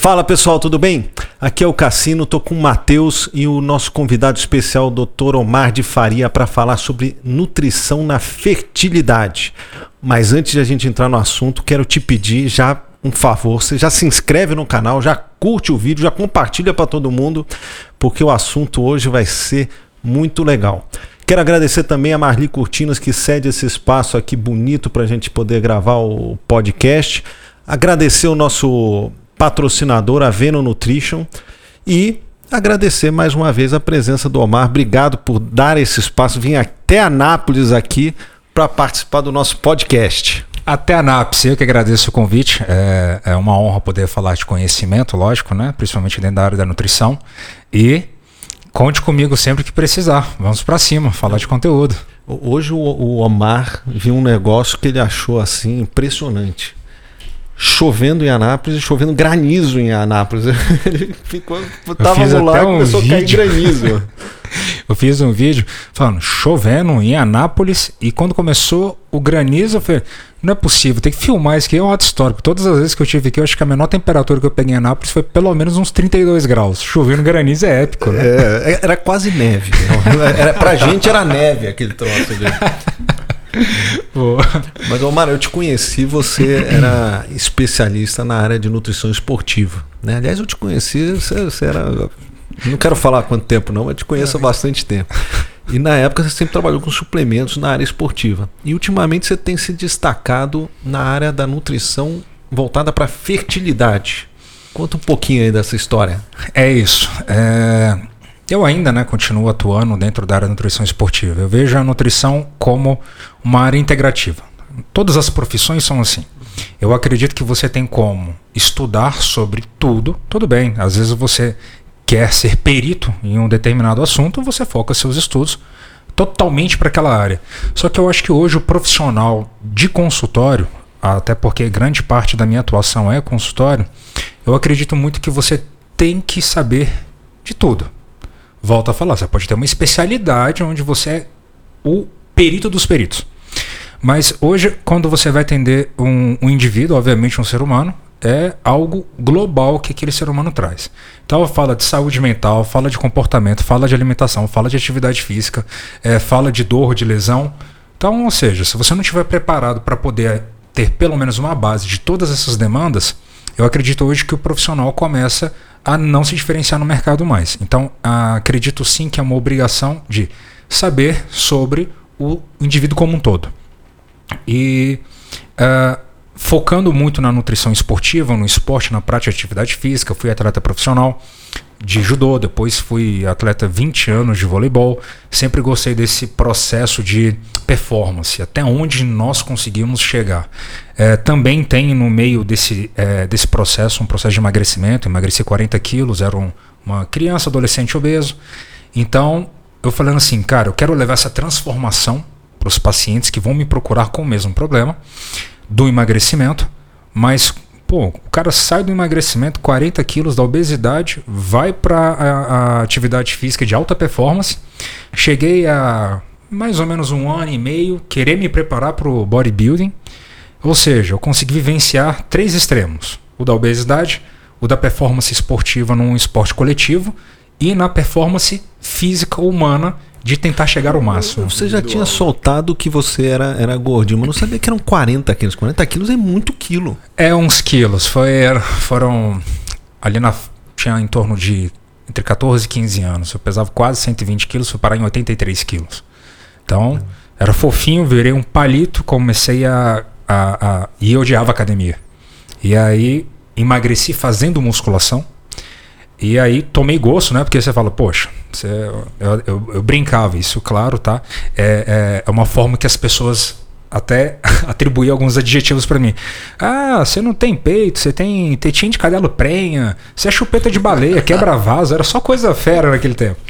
Fala pessoal, tudo bem? Aqui é o Cassino, tô com o Matheus e o nosso convidado especial, Dr. Omar de Faria, para falar sobre nutrição na fertilidade. Mas antes de a gente entrar no assunto, quero te pedir já um favor, você já se inscreve no canal, já curte o vídeo, já compartilha para todo mundo, porque o assunto hoje vai ser muito legal. Quero agradecer também a Marli Cortinas que cede esse espaço aqui bonito para a gente poder gravar o podcast. Agradecer o nosso patrocinador, a Veno Nutrition, e agradecer mais uma vez a presença do Omar. Obrigado por dar esse espaço, vim até Anápolis aqui para participar do nosso podcast. Até Anápolis, eu que agradeço o convite. É, é uma honra poder falar de conhecimento, lógico, né? principalmente dentro da área da nutrição. E conte comigo sempre que precisar. Vamos para cima, falar de conteúdo. Hoje o Omar viu um negócio que ele achou assim impressionante chovendo em Anápolis chovendo granizo em Anápolis. Ele ficou, tava lá e um começou vídeo. a cair granizo. eu fiz um vídeo falando chovendo em Anápolis e quando começou o granizo, eu falei, não é possível, tem que filmar isso aqui, é uma história. Todas as vezes que eu tive aqui, eu acho que a menor temperatura que eu peguei em Anápolis foi pelo menos uns 32 graus. Chovendo granizo é épico, né? É, era quase neve. Era, pra gente era neve aquele troço ali. Mas, Omar, eu te conheci, você era especialista na área de nutrição esportiva. Né? Aliás, eu te conheci, você, você era. Não quero falar quanto tempo, não, mas te conheço há bastante tempo. E na época você sempre trabalhou com suplementos na área esportiva. E ultimamente você tem se destacado na área da nutrição voltada para fertilidade. Conta um pouquinho aí dessa história. É isso. É... Eu ainda né, continuo atuando dentro da área da nutrição esportiva. Eu vejo a nutrição como uma área integrativa. Todas as profissões são assim. Eu acredito que você tem como estudar sobre tudo, tudo bem. Às vezes você quer ser perito em um determinado assunto, você foca seus estudos totalmente para aquela área. Só que eu acho que hoje o profissional de consultório, até porque grande parte da minha atuação é consultório, eu acredito muito que você tem que saber de tudo volta a falar, você pode ter uma especialidade onde você é o perito dos peritos. Mas hoje, quando você vai atender um, um indivíduo, obviamente um ser humano, é algo global que aquele ser humano traz. Então fala de saúde mental, fala de comportamento, fala de alimentação, fala de atividade física, é, fala de dor, de lesão. Então, ou seja, se você não estiver preparado para poder ter pelo menos uma base de todas essas demandas, eu acredito hoje que o profissional começa a não se diferenciar no mercado mais. Então, acredito sim que é uma obrigação de saber sobre o indivíduo como um todo. E uh, focando muito na nutrição esportiva, no esporte, na prática de atividade física, fui atleta profissional de judô, depois fui atleta 20 anos de voleibol. Sempre gostei desse processo de performance, até onde nós conseguimos chegar. É, também tem no meio desse, é, desse processo um processo de emagrecimento. Emagreci 40 quilos, era um, uma criança, adolescente obeso. Então, eu falando assim, cara, eu quero levar essa transformação para os pacientes que vão me procurar com o mesmo problema do emagrecimento, mas pô, o cara sai do emagrecimento, 40 quilos da obesidade, vai para a, a, atividade física de alta performance. Cheguei a mais ou menos um ano e meio querer me preparar para o bodybuilding. Ou seja, eu consegui vivenciar três extremos: o da obesidade, o da performance esportiva num esporte coletivo e na performance física humana de tentar chegar ao máximo. Você já tinha soltado que você era, era gordinho, mas não sabia que eram 40 quilos. 40 quilos é muito quilo. É uns quilos. Foi, foram. Ali na. Tinha em torno de entre 14 e 15 anos. Eu pesava quase 120 quilos, fui parar em 83 quilos. Então, era fofinho, virei um palito, comecei a a, a, e eu odiava academia. E aí emagreci fazendo musculação. E aí tomei gosto, né? Porque você fala, poxa, você, eu, eu, eu, brincava, isso, claro, tá? É, é, é uma forma que as pessoas até atribuíam alguns adjetivos para mim. Ah, você não tem peito, você tem tetinho de cadelo prenha, você é chupeta de baleia, quebra vaso, era só coisa fera naquele tempo.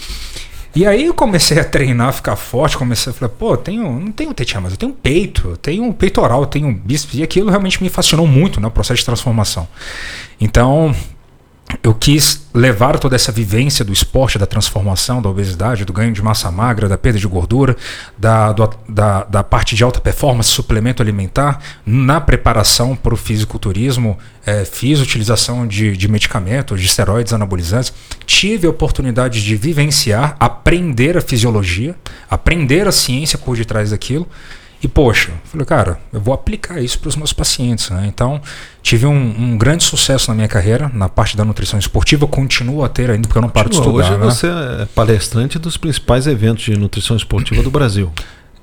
E aí eu comecei a treinar, ficar forte, comecei a falar, pô, tenho, não tenho tetinha, mas eu tenho peito, eu tenho um peitoral, eu tenho um bíceps, e aquilo realmente me fascinou muito né, processo de transformação. Então, eu quis levar toda essa vivência do esporte, da transformação, da obesidade, do ganho de massa magra, da perda de gordura, da, do, da, da parte de alta performance, suplemento alimentar, na preparação para o fisiculturismo, é, fiz utilização de, de medicamentos, de esteroides anabolizantes, tive a oportunidade de vivenciar, aprender a fisiologia, aprender a ciência por detrás daquilo. E, poxa, falei, cara, eu vou aplicar isso para os meus pacientes. Né? Então, tive um, um, grande sucesso na minha carreira, na parte da nutrição esportiva, continuo a ter ainda, porque eu não paro Continua. de estudar. Hoje né? você é palestrante dos principais eventos de nutrição esportiva do Brasil.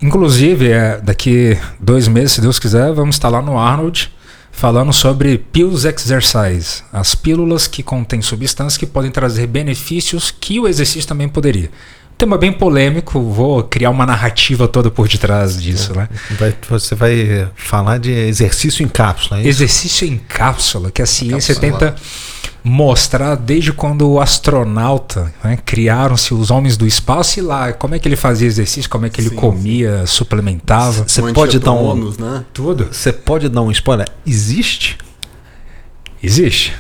Inclusive, é, daqui dois meses, se Deus quiser, vamos estar lá no Arnold falando sobre Pills Exercise, as pílulas que contêm substâncias que podem trazer benefícios que o exercício também poderia tema bem polêmico, vou criar uma narrativa toda por detrás disso, né? Vai, você vai falar de exercício em cápsula, é Exercício em cápsula, que a ciência tenta mostrar desde quando o astronauta, né, criaram-se os homens do espaço e lá, como é que ele fazia exercício, como é que ele sim, comia, sim. suplementava. Você pode dar um né? tudo. Você pode dar um spoiler? Existe? Existe.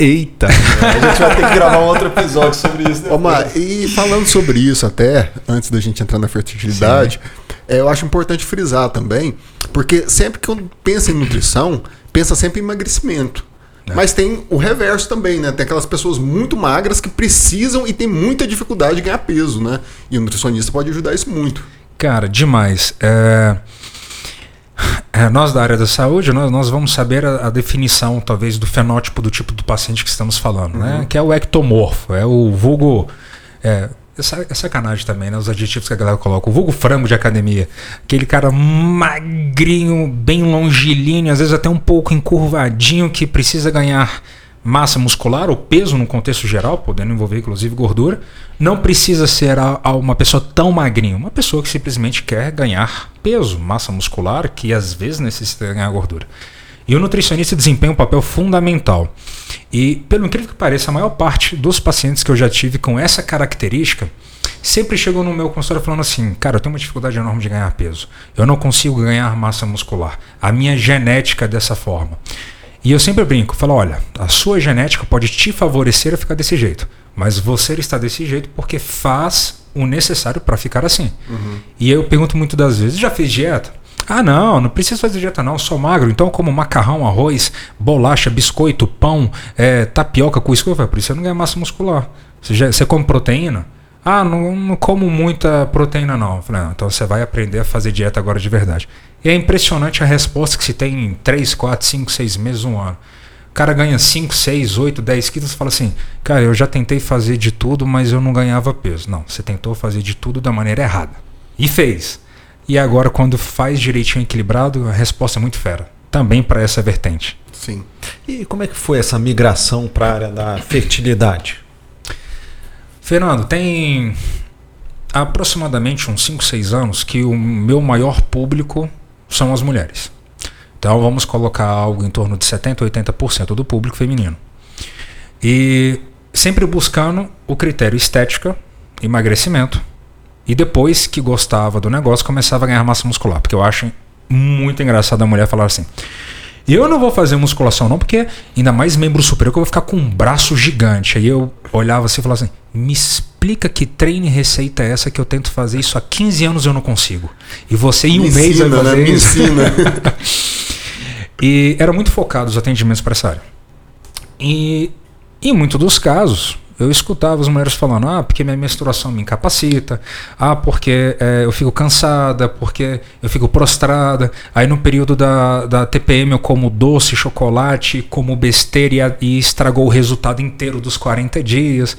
Eita! A gente vai ter que gravar um outro episódio sobre isso. Omar, e falando sobre isso até, antes da gente entrar na fertilidade, é, eu acho importante frisar também, porque sempre que eu penso em nutrição, pensa sempre em emagrecimento. É. Mas tem o reverso também, né? Tem aquelas pessoas muito magras que precisam e tem muita dificuldade de ganhar peso, né? E o nutricionista pode ajudar isso muito. Cara, demais. É... É, nós da área da saúde, nós, nós vamos saber a, a, definição, talvez, do fenótipo do tipo do paciente que estamos falando, né? uhum. né? Que é o ectomorfo, é o vulgo. É, é sacanagem também, né? Os adjetivos que a galera coloca. O vulgo frango de academia. Aquele cara magrinho, bem longilíneo, às vezes até um pouco encurvadinho, que precisa ganhar massa muscular ou peso no contexto geral, podendo envolver inclusive gordura, não precisa ser a, a uma pessoa tão magrinha, uma pessoa que simplesmente quer ganhar peso, massa muscular, que às vezes necessita ganhar gordura. E o nutricionista desempenha um papel fundamental. E, pelo incrível que pareça, a maior parte dos pacientes que eu já tive com essa característica sempre chegou no meu consultório falando assim: Cara, eu tenho uma dificuldade enorme de ganhar peso. Eu não consigo ganhar massa muscular. A minha genética é dessa forma. E eu sempre brinco, falo, olha, a sua genética pode te favorecer a ficar desse jeito, mas você está desse jeito porque faz o necessário para ficar assim. Uhum. E eu pergunto muito das vezes, já fez dieta? Ah, não, não preciso fazer dieta não, sou magro, então como macarrão, arroz, bolacha, biscoito, pão, é, tapioca, cuscuz, por isso você não ganha massa muscular. Você, já, você come proteína? Ah, não, não como muita proteína não. Eu falei, não, então você vai aprender a fazer dieta agora de verdade. E é impressionante a resposta que se tem em 3, 4, 5, 6 meses, um ano. O cara ganha 5, 6, 8, 10 quilos e fala assim: Cara, eu já tentei fazer de tudo, mas eu não ganhava peso. Não, você tentou fazer de tudo da maneira errada. E fez. E agora, quando faz direitinho equilibrado, a resposta é muito fera. Também para essa vertente. Sim. E como é que foi essa migração para a área da fertilidade? Fernando, tem aproximadamente uns 5, 6 anos que o meu maior público são as mulheres. Então vamos colocar algo em torno de 70, 80% do público feminino. E sempre buscando o critério estética, emagrecimento. E depois que gostava do negócio, começava a ganhar massa muscular. Porque eu acho muito engraçado a mulher falar assim: eu não vou fazer musculação, não, porque ainda mais membro superior que eu vou ficar com um braço gigante. Aí eu olhava assim e falava assim: me explica que treino e receita é essa que eu tento fazer isso há 15 anos eu não consigo. E você em um me mês ensina, vai fazer né? isso. Me ensina. e era muito focado os atendimentos para essa área. E em muitos dos casos, eu escutava as mulheres falando: ah, porque minha menstruação me incapacita, ah, porque é, eu fico cansada, porque eu fico prostrada. Aí no período da, da TPM eu como doce, chocolate, como besteira e, e estragou o resultado inteiro dos 40 dias.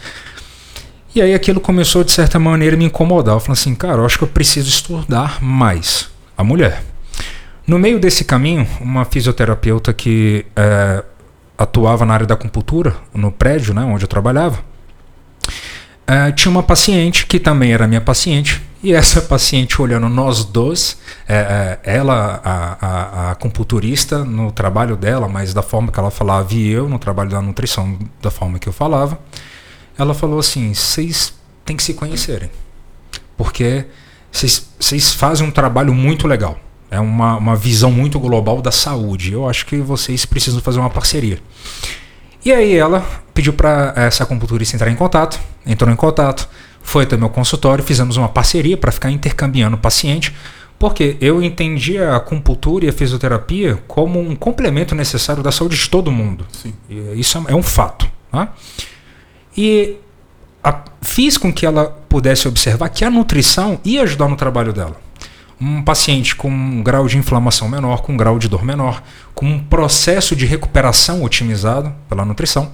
E aí aquilo começou de certa maneira a me incomodar. Eu falei assim, cara, eu acho que eu preciso estudar mais a mulher. No meio desse caminho, uma fisioterapeuta que é, atuava na área da acupuntura, no prédio né, onde eu trabalhava, é, tinha uma paciente que também era minha paciente, e essa paciente olhando nós dois, é, é, ela, a, a, a no trabalho dela, mas da forma que ela falava, e eu no trabalho da nutrição, da forma que eu falava, ela falou assim: vocês têm que se conhecerem, porque vocês fazem um trabalho muito legal. É uma, uma visão muito global da saúde. Eu acho que vocês precisam fazer uma parceria. E aí ela pediu para essa acupunturista entrar em contato, entrou em contato, foi até meu consultório, fizemos uma parceria para ficar intercambiando o paciente, porque eu entendi a acupuntura e a fisioterapia como um complemento necessário da saúde de todo mundo. Sim. E isso é um fato. Tá? E a, fiz com que ela pudesse observar que a nutrição ia ajudar no trabalho dela. Um paciente com um grau de inflamação menor, com um grau de dor menor, com um processo de recuperação otimizado pela nutrição.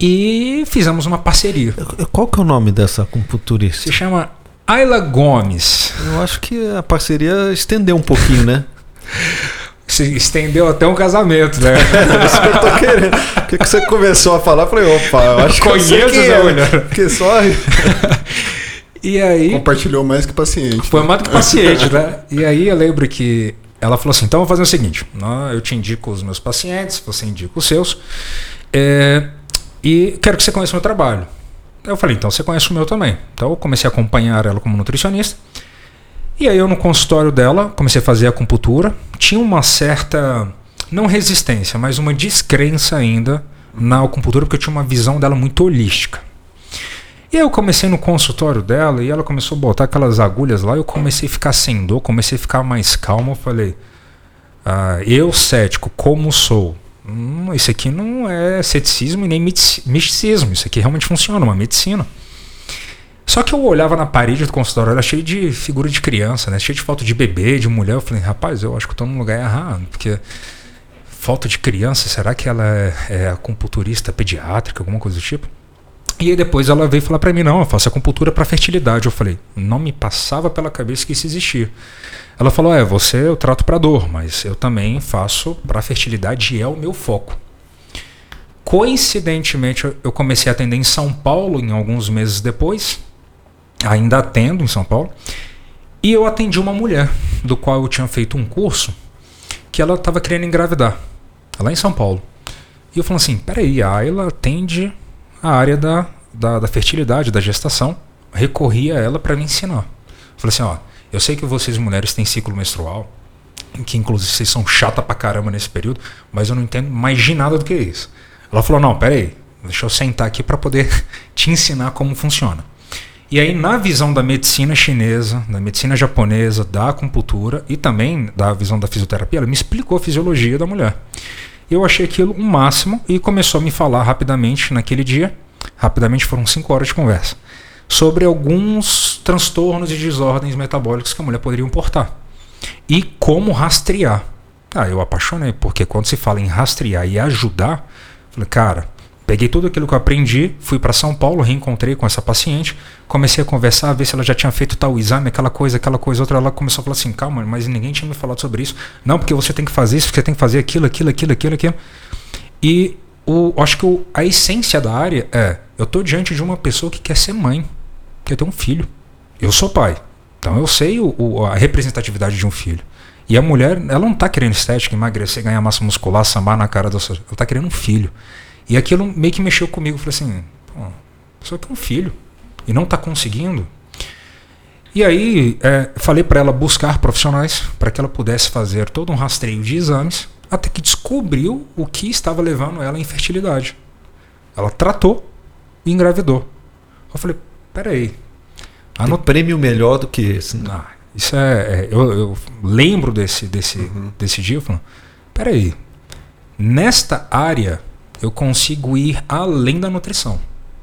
E fizemos uma parceria. Qual que é o nome dessa acupunturista? Se chama Ayla Gomes. Eu acho que a parceria estendeu um pouquinho, né? Se estendeu até um casamento, né? É isso que eu tô querendo. O que, que você começou a falar? Eu falei, opa, eu acho que eu sei Conheço, quem Zé é. Olhar. Porque só. E aí. Compartilhou mais que paciente. Foi mais do que paciente, né? E aí eu lembro que ela falou assim: então eu vou fazer o seguinte, né, eu te indico os meus pacientes, você indica os seus, é, e quero que você conheça o meu trabalho. Eu falei: então você conhece o meu também. Então eu comecei a acompanhar ela como nutricionista. E aí eu no consultório dela comecei a fazer acupuntura. Tinha uma certa, não resistência, mas uma descrença ainda na acupuntura, porque eu tinha uma visão dela muito holística. E eu comecei no consultório dela e ela começou a botar aquelas agulhas lá. Eu comecei a ficar sem dor, comecei a ficar mais calmo. Eu falei, ah, eu cético, como sou? Hum, isso aqui não é ceticismo e nem misticismo. Isso aqui realmente funciona, uma medicina. Só que eu olhava na parede do consultório, era cheio de figura de criança, né? Cheio de foto de bebê, de mulher. Eu falei, rapaz, eu acho que tô num lugar errado, porque falta de criança, será que ela é, é acupunturista pediátrica, alguma coisa do tipo? E aí depois ela veio falar pra mim, não, eu faço acupuntura para fertilidade. Eu falei, não me passava pela cabeça que isso existia. Ela falou, é, você eu trato para dor, mas eu também faço para fertilidade e é o meu foco. Coincidentemente, eu- eu comecei a atender em São Paulo em alguns meses depois, ainda atendo em São Paulo, e eu atendi uma mulher, do qual eu tinha feito um curso, que ela estava querendo engravidar, lá em São Paulo. E eu falei assim, peraí, a Ayla atende a área da, da, da fertilidade, da gestação, recorri a ela para me ensinar. Falei assim, ó, eu sei que vocês mulheres têm ciclo menstrual, que inclusive vocês são chata pra caramba nesse período, mas eu não entendo mais de nada do que isso. Ela falou, não, peraí, deixa eu sentar aqui para poder te ensinar como funciona. E aí, na visão da medicina chinesa, da medicina japonesa, da acupuntura e também da visão da fisioterapia, ela me explicou a fisiologia da mulher. Eu achei aquilo um máximo e começou a me falar rapidamente naquele dia, rapidamente foram cinco horas de conversa, sobre alguns transtornos e desordens metabólicos que a mulher poderia importar e como rastrear. Ah, eu apaixonei, porque quando se fala em rastrear e ajudar, falei, cara, peguei tudo aquilo que eu aprendi, fui para São Paulo, reencontrei com essa paciente, comecei a conversar, a ver se ela já tinha feito tal exame, aquela coisa, aquela coisa, outra. Ela começou a falar assim, calma, mas ninguém tinha me falado sobre isso. Não, porque você tem que fazer isso, você tem que fazer aquilo, aquilo, aquilo, aquilo, aquilo. E o, acho que o, a essência da área é, eu tô diante de uma pessoa que quer ser mãe, quer ter um filho. Eu sou pai. Então eu sei o, o- a representatividade de um filho. E a mulher, ela não tá querendo estética, emagrecer, ganhar massa muscular, sambar na cara da sua. Ela tá querendo um filho. E aquilo meio que mexeu comigo. Falei assim, pô, a pessoa quer um filho. E não tá conseguindo. E aí, é, falei para ela buscar profissionais para que ela pudesse fazer todo um rastreio de exames, até que descobriu o que estava levando ela à infertilidade. Ela tratou e engravidou. Eu falei, peraí. Tem prêmio melhor do que esse. né? Ah, isso é. é, eu, eu lembro desse, desse, desse dia, eu falo, peraí. Nesta área eu consigo ir além da nutrição.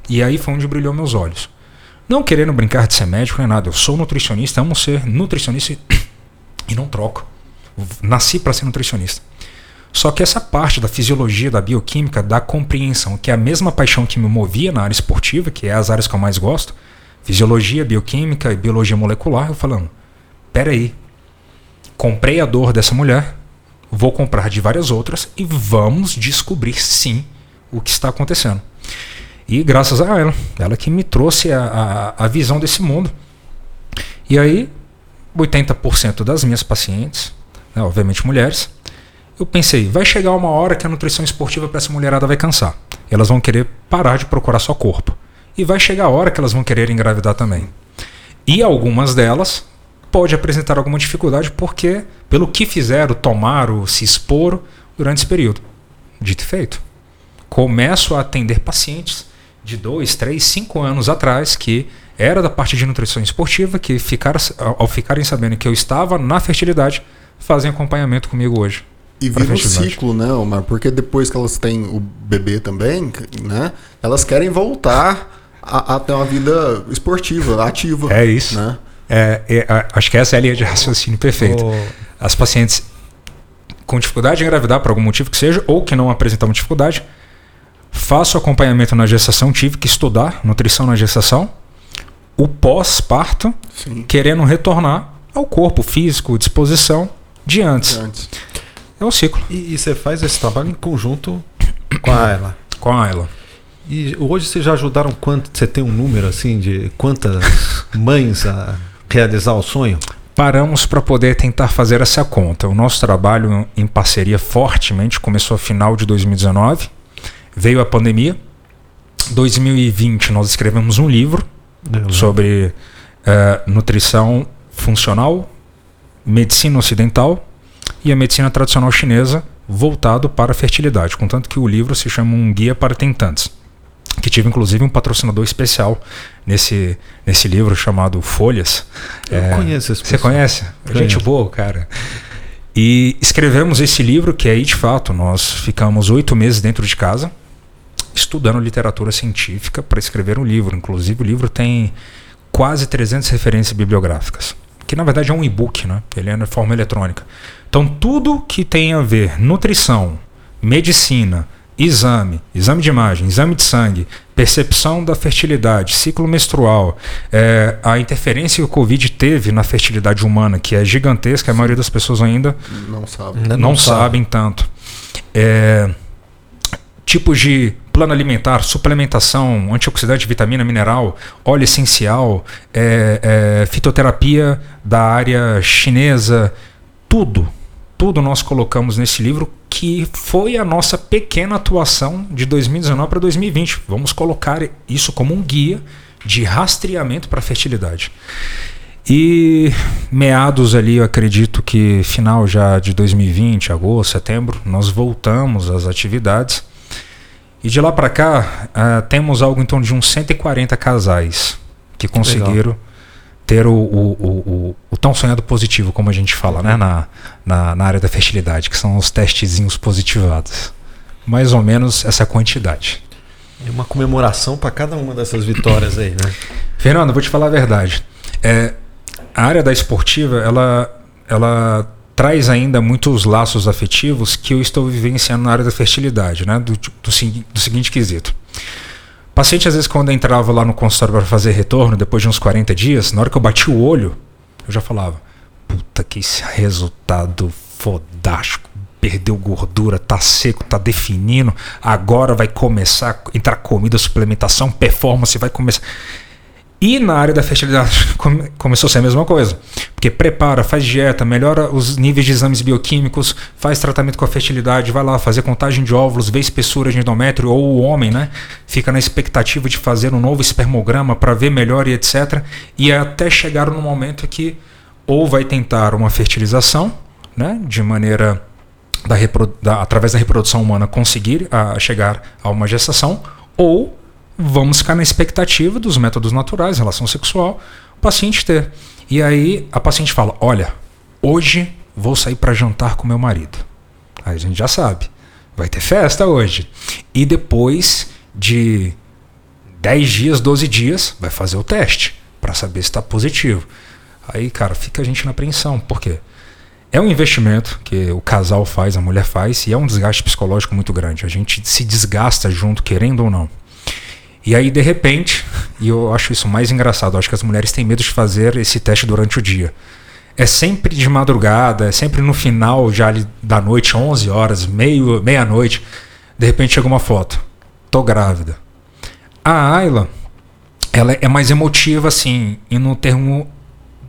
E aí foi onde brilhou meus olhos. Não querendo brincar de ser médico nem nada, eu sou nutricionista, amo ser nutricionista e, não troco. Nasci para ser nutricionista. Só que essa parte da fisiologia, da bioquímica, da compreensão, que é a mesma paixão que me movia na área esportiva, que é as áreas que eu mais gosto, fisiologia, bioquímica e biologia molecular, eu falando, peraí, comprei a dor dessa mulher, vou comprar de várias outras e vamos descobrir sim o que está acontecendo. E graças a ela, ela que me trouxe a, a, a visão desse mundo. E aí, 80% das minhas pacientes, né, obviamente mulheres, eu pensei, vai chegar uma hora que a nutrição esportiva para essa mulherada vai cansar. Elas vão querer parar de procurar só corpo. E vai chegar a hora que elas vão querer engravidar também. E algumas delas pode apresentar alguma dificuldade porque pelo que fizeram, tomaram, se exporam durante esse período. Dito e feito. começo a atender pacientes de 2, 3, 5 anos atrás que era da parte de nutrição esportiva, que ficaram, ao ficarem sabendo que eu estava na fertilidade, fazem acompanhamento comigo hoje. E vira um ciclo, né, Omar? Porque depois que elas têm o bebê também, né? Elas querem voltar a, a ter uma vida esportiva, ativa. É isso. Né? É, é, acho que essa é a linha de raciocínio perfeita. Oh. As pacientes com dificuldade em engravidar, por algum motivo que seja, ou que não apresentavam dificuldade, faço acompanhamento na gestação, tive que estudar nutrição na gestação, o pós-parto, querendo retornar ao corpo físico, disposição de antes. De antes. É o ciclo. E, e, você faz esse trabalho em conjunto com a Ayla? Com a Ayla. E hoje vocês já ajudaram quanto? Você tem um número assim de quantas mães a realizar o sonho? Paramos para poder tentar fazer essa conta. O nosso trabalho em parceria fortemente começou a final de 2019, veio a pandemia. 2020 nós escrevemos um livro sobre uh, nutrição funcional, medicina ocidental e a medicina tradicional chinesa voltado para a fertilidade, contanto que o livro se chama Um Guia para Tentantes, que tive inclusive um patrocinador especial nesse, nesse livro chamado Folhas. Eu é, conheço esse Você conhece? Conheço. Gente boa, cara. E escrevemos esse livro, que aí de fato nós ficamos oito meses dentro de casa, estudando literatura científica para escrever um livro. Inclusive, o livro tem quase 300 referências bibliográficas, que na verdade é um e-book, né? ele é na forma eletrônica. Então, tudo que tem a ver nutrição, medicina, exame, exame de imagem, exame de sangue, percepção da fertilidade, ciclo menstrual, é, a interferência que o Covid teve na fertilidade humana, que é gigantesca, a maioria das pessoas ainda não, sabe. não, não sabem tanto. É, tipos de plano alimentar, suplementação, antioxidante, vitamina, mineral, óleo essencial, é, é, fitoterapia da área chinesa, tudo tudo nós colocamos nesse livro que foi a nossa pequena atuação de 2019 para 2020. Vamos colocar isso como um guia de rastreamento para a fertilidade. E meados ali, eu acredito que final já de 2020, agosto, setembro, nós voltamos às atividades. E de lá para cá, uh, temos algo em torno de uns 140 casais que conseguiram Legal ter o, o, o, o, tão sonhado positivo, como a gente fala, né? Na, na, na área da fertilidade, que são os testezinhos positivados. Mais ou menos essa quantidade. E uma comemoração para cada uma dessas vitórias aí, né? Fernando, vou te falar a verdade. É, a área da esportiva, ela, ela traz ainda muitos laços afetivos que eu estou vivenciando na área da fertilidade, né? Do, do, do seguinte quesito. Paciente, às vezes, quando entrava lá no consultório para fazer retorno, depois de uns 40 dias, na hora que eu bati o olho, eu já falava: Puta, que resultado fodástico. Perdeu gordura, tá seco, tá definindo. Agora vai começar a entrar comida, suplementação, performance, vai começar. E na área da fertilidade come, começou a ser a mesma coisa. Porque prepara, faz dieta, melhora os níveis de exames bioquímicos, faz tratamento com a fertilidade, vai lá fazer contagem de óvulos, vê espessura de endométrio, ou o homem, né? Fica na expectativa de fazer um novo espermograma para ver melhor e etc. E até chegar no momento que ou vai tentar uma fertilização, né? De maneira da, da através da reprodução humana conseguir a, chegar a uma gestação, ou vamos ficar na expectativa dos métodos naturais, relação sexual, o paciente ter. E aí a paciente fala: Olha, hoje vou sair para jantar com meu marido. Aí a gente já sabe, vai ter festa hoje. E depois de 10 dias, 12 dias, vai fazer o teste para saber se está positivo. Aí, cara, fica a gente na apreensão. Por quê? É um investimento que o casal faz, a mulher faz, e é um desgaste psicológico muito grande. A gente se desgasta junto, querendo ou não. E aí, de repente, e eu acho isso mais engraçado, acho que as mulheres têm medo de fazer esse teste durante o dia. É sempre de madrugada, é sempre no final já da noite, 11 horas, meio, meia-noite. De repente chega uma foto. Tô grávida. A Ayla, ela é mais emotiva, assim, e no termo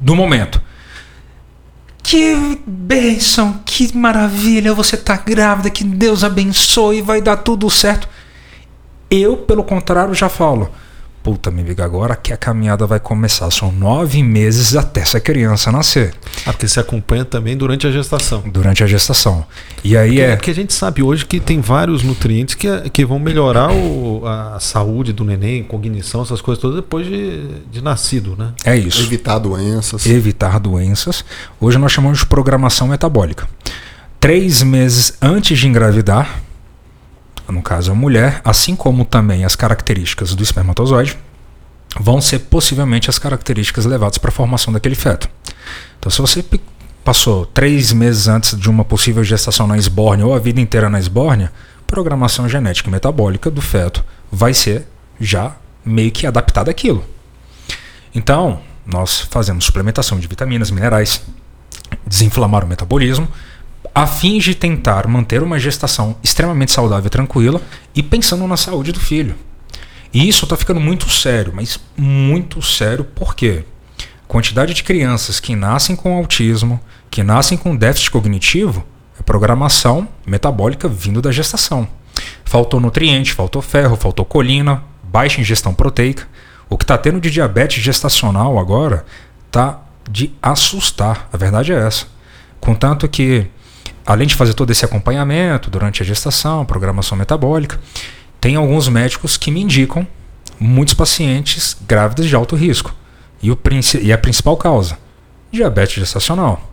do momento. Que bênção, que maravilha, você tá grávida, que Deus abençoe, vai dar tudo certo. Eu, pelo contrário, já falo. puta, me liga agora que a caminhada vai começar. São nove meses até essa criança nascer. Ah, porque você acompanha também durante a gestação. Durante a gestação. E aí porque, é. Porque a gente sabe hoje que tem vários nutrientes que, que vão melhorar o, a saúde do neném, cognição, essas coisas todas depois de, de nascido, né? É isso. Evitar doenças. Evitar doenças. Hoje nós chamamos de programação metabólica. Três meses antes de engravidar, no caso a mulher, assim como também as características do espermatozoide, vão ser possivelmente as características levadas para a formação daquele feto. Então, se você passou três meses antes de uma possível gestação na esbórnia ou a vida inteira na esbórnia, programação genética e metabólica do feto vai ser já meio que adaptada àquilo. Então, nós fazemos suplementação de vitaminas, minerais, desinflamar o metabolismo, a fim de tentar manter uma gestação extremamente saudável e tranquila e pensando na saúde do filho. E isso está ficando muito sério, mas muito sério por quê? Quantidade de crianças que nascem com autismo, que nascem com déficit cognitivo, é programação metabólica vindo da gestação. Faltou nutriente, faltou ferro, faltou colina, baixa ingestão proteica. O que está tendo de diabetes gestacional agora está de assustar. A verdade é essa. Contanto que além de fazer todo esse acompanhamento durante a gestação, programação metabólica, tem alguns médicos que me indicam muitos pacientes grávidas de alto risco. E, o, e a principal causa, diabetes gestacional.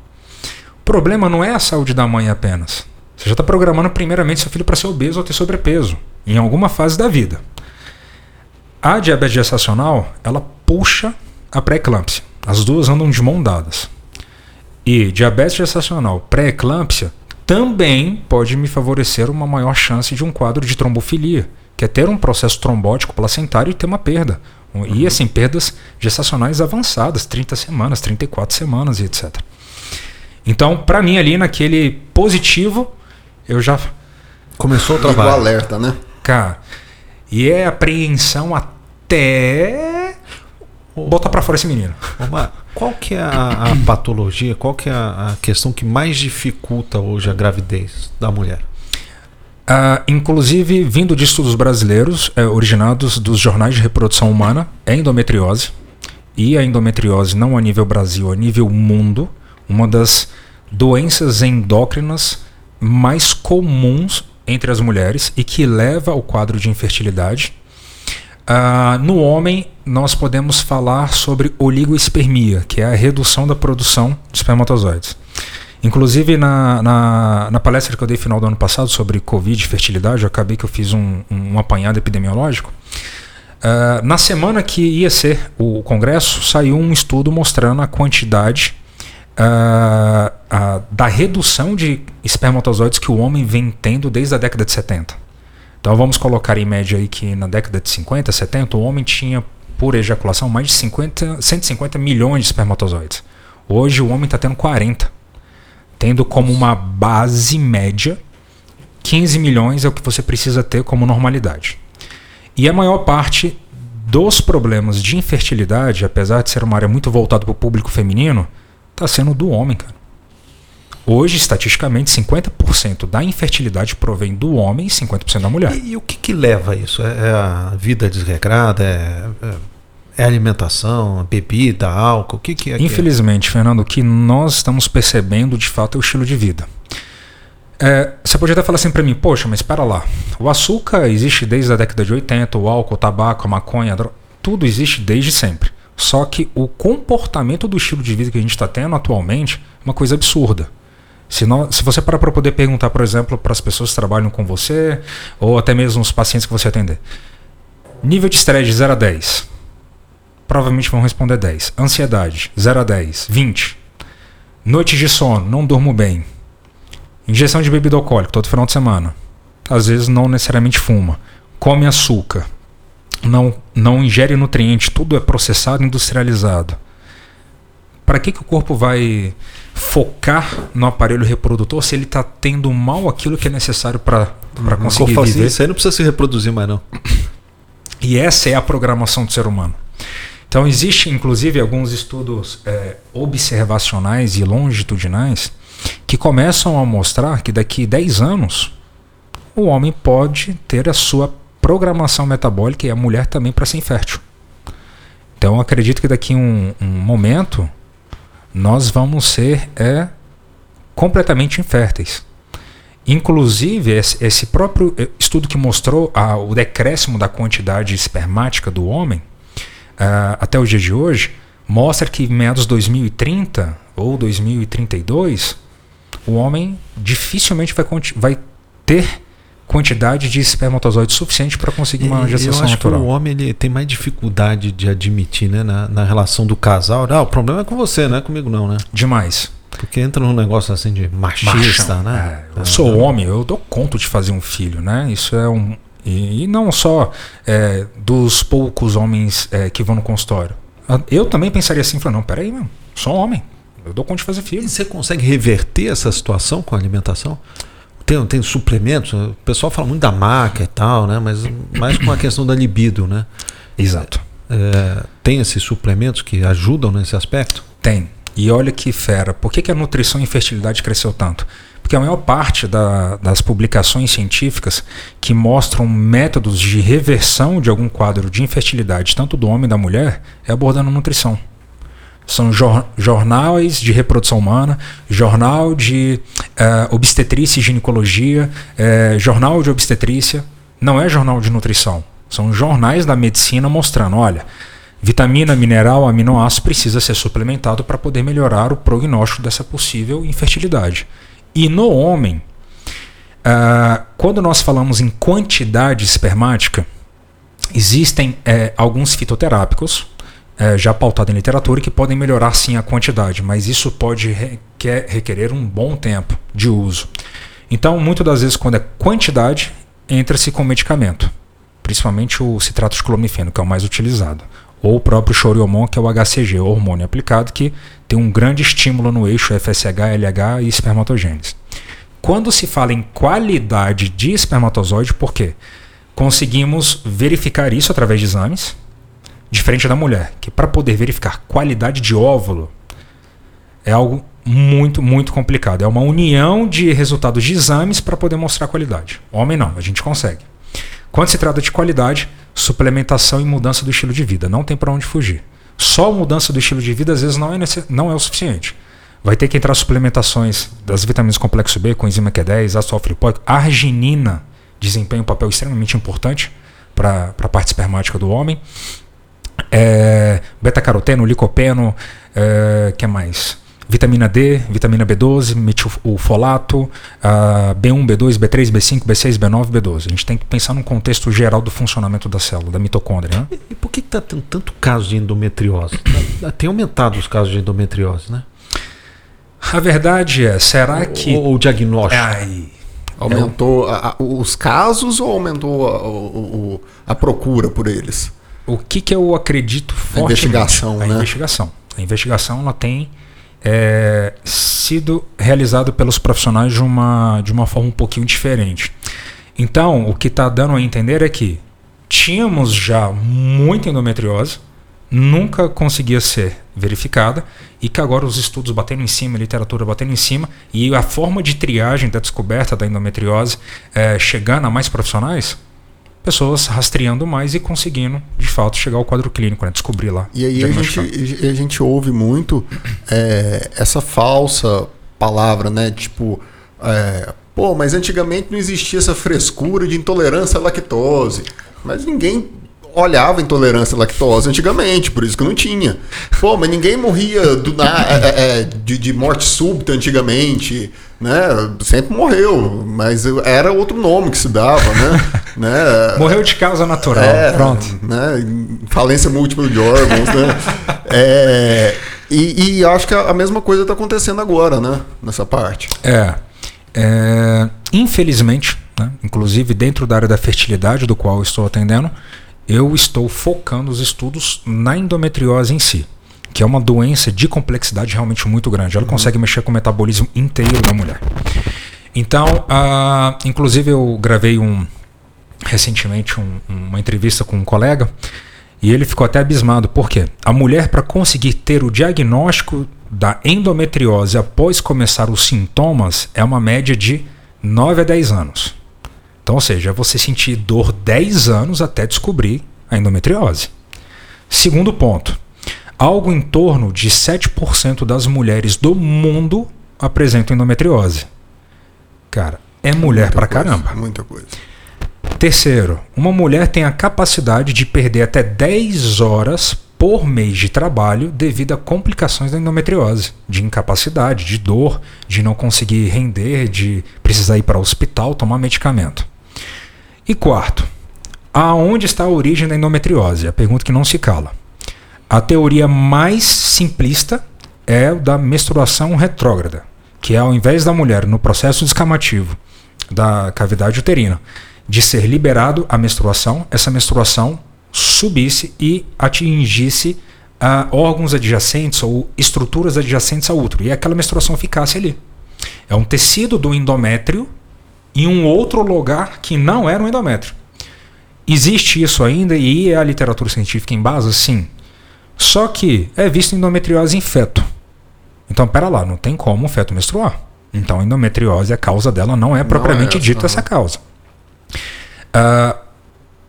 O problema não é a saúde da mãe apenas. Você já está programando primeiramente seu filho para ser obeso ou ter sobrepeso, em alguma fase da vida. A diabetes gestacional, ela puxa a pré-eclâmpsia. As duas andam de mão dadas. E diabetes gestacional pré-eclâmpsia também pode me favorecer uma maior chance de um quadro de trombofilia, que é ter um processo trombótico placentário e ter uma perda. E assim, perdas gestacionais avançadas, 30 semanas, 34 semanas e etc. Então, para mim, ali naquele positivo, eu já. Começou o trabalho. O alerta, né? Cara, e é apreensão até. Botar para fora esse menino. Omar, qual que é a, a patologia, qual que é a, a, questão que mais dificulta hoje a gravidez da mulher? Uh, inclusive, vindo de estudos brasileiros, é, originados dos jornais de reprodução humana, é endometriose. E a endometriose, não a nível Brasil, a nível mundo, uma das doenças endócrinas mais comuns entre as mulheres e que leva ao quadro de infertilidade. Uh, no homem, nós podemos falar sobre oligoespermia, que é a redução da produção de espermatozoides. Inclusive, na, na, na, palestra que eu dei final do ano passado sobre Covid e fertilidade, eu acabei que eu fiz um, um apanhado epidemiológico. Uh, na semana que ia ser o congresso, saiu um estudo mostrando a quantidade uh, uh, da redução de espermatozoides que o homem vem tendo desde a década de 70. Então vamos colocar em média aí que na década de 50, 70, o homem tinha por ejaculação mais de 50, 150 milhões de espermatozoides. Hoje o homem está tendo 40 tendo como uma base média 15 milhões é o que você precisa ter como normalidade. E a maior parte dos problemas de infertilidade, apesar de ser uma área muito voltada para o público feminino, está sendo do homem, cara. Hoje, estatisticamente, 50% da infertilidade provém do homem e 50% da mulher. E, e o que, que leva a isso? É, é a vida desregrada? É, é é alimentação, bebida, álcool? O que, que é? Infelizmente, que é? Fernando, o que nós estamos percebendo de fato é o estilo de vida. É, você pode até falar assim para mim, poxa, mas espera lá. O açúcar existe desde a década de 80, o álcool, o tabaco, a maconha, a droga, tudo existe desde sempre. Só que o comportamento do estilo de vida que a gente está tendo atualmente é uma coisa absurda. Se, nós, se você parar para poder perguntar, por exemplo, para as pessoas que trabalham com você, ou até mesmo os pacientes que você atender, nível de estresse de 0 a 10 provavelmente vão responder 10. Ansiedade, 0 a 10, 20. Noite de sono, não durmo bem. Injeção de bebida alcoólica todo final de semana. Às vezes não necessariamente fuma. Come açúcar. Não, não ingere nutriente, tudo é processado, industrializado. Para que, que o corpo vai focar no aparelho reprodutor se ele está tendo mal aquilo que é necessário para conseguir viver? Isso aí não precisa se reproduzir mais não. E essa é a programação do ser humano. Então, existe inclusive alguns estudos é, observacionais e longitudinais que começam a mostrar que daqui 10 anos o homem pode ter a sua programação metabólica e a mulher também para ser infértil. Então eu acredito que daqui um, um momento nós vamos ser é, completamente inférteis. Inclusive, esse próprio eh, estudo que mostrou a, o decréscimo da quantidade espermática do homem uh, até o dia de hoje, mostra que em meados 2030 ou 2032, o homem dificilmente vai, vai ter quantidade de espermatozoides suficiente para conseguir uma gestação Eu acho natural. Que o homem ele tem mais dificuldade de admitir, né, na, na relação do casal. Ah, o problema é com você, não é comigo não, né? Demais. Porque entra num negócio assim de machista, Machão, né? É, eu sou homem, eu dou conta de fazer um filho, né? Isso é um. E, e não só é, dos poucos homens é, que vão no consultório. Eu também pensaria assim, falando, não, peraí, meu, sou homem. Eu dou conta de fazer filho. E você consegue reverter essa situação com a alimentação? Tem, tem suplementos, o pessoal fala muito da maca e tal, né? Mas mais com a questão da libido, né? Exato. É, tem esses suplementos que ajudam nesse aspecto? Tem. E olha que fera. Por que, que a nutrição e fertilidade cresceu tanto? Porque a maior parte da, das publicações científicas que mostram métodos de reversão de algum quadro de infertilidade, tanto do homem e da mulher, é abordando nutrição. São jor, jornais de reprodução humana, jornal de uh, obstetrícia e ginecologia, uh, jornal de obstetrícia. Não é jornal de nutrição. São jornais da medicina mostrando, olha, Vitamina, mineral, aminoácido precisa ser suplementado para poder melhorar o prognóstico dessa possível infertilidade. E no homem, uh, quando nós falamos em quantidade espermática, existem alguns fitoterápicos uh, já pautados em literatura que podem melhorar sim a quantidade, mas isso pode requer, requerer um bom tempo de uso. Então, muitas das vezes, quando é quantidade, entra-se com medicamento, principalmente o citrato de clomifeno, que é o mais utilizado ou o próprio choriomon, que é o HCG, o hormônio aplicado, que tem um grande estímulo no eixo FSH, LH e espermatogênese. Quando se fala em qualidade de espermatozoide, por quê? Conseguimos verificar isso através de exames, diferente da mulher, que para poder verificar qualidade de óvulo é algo muito, muito complicado. É uma união de resultados de exames para poder mostrar qualidade. Homem não, a gente consegue. Quando se trata de qualidade, suplementação e mudança do estilo de vida. Não tem para onde fugir. Só mudança do estilo de vida às vezes não é, não é o suficiente. Vai ter que entrar suplementações das vitaminas complexo B, coenzima Q10, ácido alfa-lipóico, arginina desempenha um papel extremamente importante para a parte espermática do homem. É, beta-caroteno, licopeno, é, que mais? vitamina D, vitamina B12, metilfolato, uh, B1, B2, B3, B5, B6, B9, B12. A gente tem que pensar no contexto geral do funcionamento da célula, da mitocôndria. Né? E, e por que está tendo tanto caso de endometriose? Tá, tem aumentado os casos de endometriose, né? A verdade é, será que. O, o diagnóstico. Ai, aumentou a, a, os casos ou aumentou a, a, procura por eles? O que, que eu acredito fortemente? A investigação, a né? investigação. A investigação ela tem é, sido realizado pelos profissionais de uma, de uma forma um pouquinho diferente. Então, o que está dando a entender é que tínhamos já muita endometriose, nunca conseguia ser verificada, e que agora os estudos batendo em cima, a literatura batendo em cima, e a forma de triagem da descoberta da endometriose é, chegando a mais profissionais, pessoas rastreando mais e conseguindo, de fato, chegar ao quadro clínico, né? descobrir lá. E aí a gente, a gente ouve muito é, essa falsa palavra, né? Tipo, é, pô, mas antigamente não existia essa frescura de intolerância à lactose. Mas ninguém olhava intolerância à lactose antigamente, por isso que não tinha. Pô, mas ninguém morria do, na, é, é, de, de, morte súbita antigamente, né? Sempre morreu, mas era outro nome que se dava, né? né? Morreu de causa natural, é, pronto. Né? Falência múltipla de órgãos, né? É, e, e acho que a, mesma coisa está acontecendo agora, né? Nessa parte. É. é infelizmente, né? inclusive dentro da área da fertilidade, do qual estou atendendo, eu estou focando os estudos na endometriose em si, que é uma doença de complexidade realmente muito grande. Ela uhum. consegue mexer com o metabolismo inteiro da mulher. Então, uh, inclusive eu gravei um recentemente um, uma entrevista com um colega e ele ficou até abismado porque a mulher para conseguir ter o diagnóstico da endometriose após começar os sintomas é uma média de 9 a 10 anos. Então, ou seja, você sentir dor 10 anos até descobrir a endometriose. Segundo ponto, algo em torno de 7% das mulheres do mundo apresentam endometriose. Cara, é mulher Muita pra coisa, caramba. Muita coisa. Terceiro, uma mulher tem a capacidade de perder até 10 horas por mês de trabalho devido a complicações da endometriose, de incapacidade, de dor, de não conseguir render, de precisar ir para o hospital tomar medicamento. E quarto, aonde está a origem da endometriose? A pergunta que não se cala. A teoria mais simplista é o da menstruação retrógrada, que é ao invés da mulher no processo descamativo da cavidade uterina de ser liberado a menstruação, essa menstruação subisse e atingisse ah, órgãos adjacentes ou estruturas adjacentes ao útero e aquela menstruação ficasse ali. É um tecido do endométrio em um outro lugar que não era um endométrio. Existe isso ainda e a literatura científica em base? Sim. Só que é visto endometriose em feto. Então, pera lá, não tem como o feto menstruar. Então, a endometriose, a causa dela não é propriamente essa, dita aham. essa causa. Ah,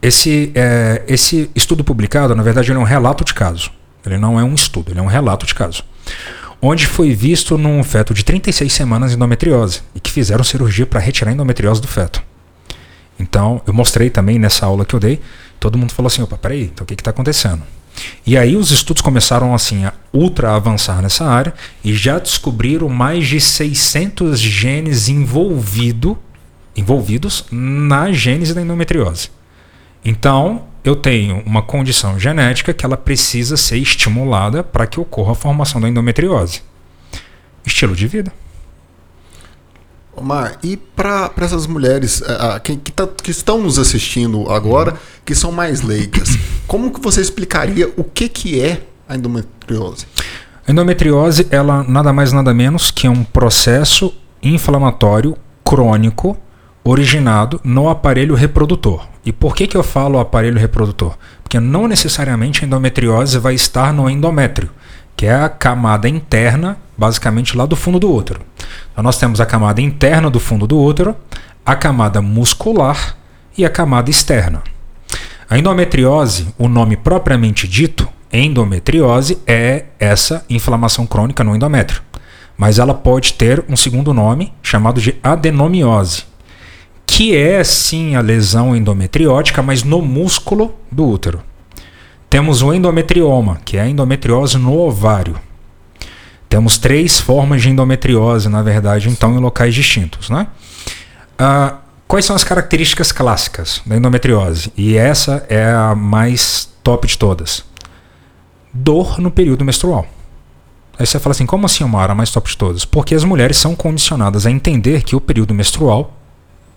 esse, é, esse estudo publicado, na verdade, ele é um relato de caso. Ele não é um estudo, ele é um relato de caso. Onde foi visto num feto de 36 semanas endometriose e que fizeram cirurgia para retirar a endometriose do feto. Então, eu mostrei também nessa aula que eu dei, todo mundo falou assim, opa, peraí, então o que está acontecendo? E aí os estudos começaram assim a ultra avançar nessa área e já descobriram mais de 600 genes envolvido, envolvidos na gênese da endometriose. Então, eu tenho uma condição genética que ela precisa ser estimulada para que ocorra a formação da endometriose. Estilo de vida. Omar, e para essas mulheres ah, que, que, tá- que estão nos assistindo agora, que são mais leigas, como que você explicaria o que, que é a endometriose? A endometriose, ela nada mais nada menos que um processo inflamatório crônico originado no aparelho reprodutor. E por que, que eu falo aparelho reprodutor? Porque não necessariamente a endometriose vai estar no endométrio, que é a camada interna, basicamente lá do fundo do útero. Então nós temos a camada interna do fundo do útero, a camada muscular e a camada externa. A endometriose, o nome propriamente dito, endometriose, é essa inflamação crônica no endométrio. Mas ela pode ter um segundo nome chamado de adenomiose, que é sim a lesão endometriótica, mas no músculo do útero. Temos o endometrioma, que é a endometriose no ovário. Temos três formas de endometriose, na verdade, então, em locais distintos. Né? Ah, quais são as características clássicas da endometriose? E essa é a mais top de todas. Dor no período menstrual. Aí você fala assim, como assim, Omar, a mais top de todas? Porque as mulheres são condicionadas a entender que o período menstrual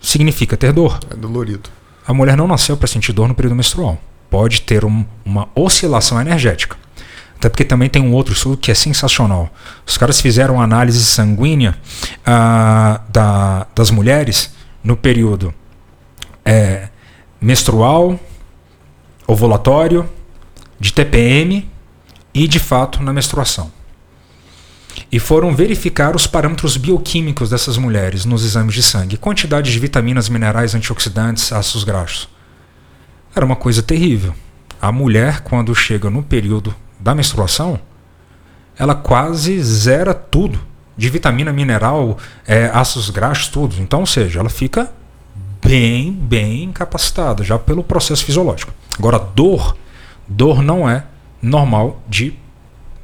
significa ter dor. É dolorido. A mulher não nasceu para sentir dor no período menstrual. Pode ter um- uma oscilação energética. Até porque também tem um outro estudo que é sensacional. Os caras fizeram análise sanguínea ah, da- das mulheres no período é, menstrual, ovulatório, de TPM e de fato na menstruação. E foram verificar os parâmetros bioquímicos dessas mulheres nos exames de sangue, quantidade de vitaminas, minerais, antioxidantes, ácidos graxos. Era uma coisa terrível. A mulher, quando chega no período da menstruação, ela quase zera tudo de vitamina, mineral, é, ácidos graxos, tudo. Então, ou seja, ela fica bem, bem incapacitada já pelo processo fisiológico. Agora, dor, dor não é normal de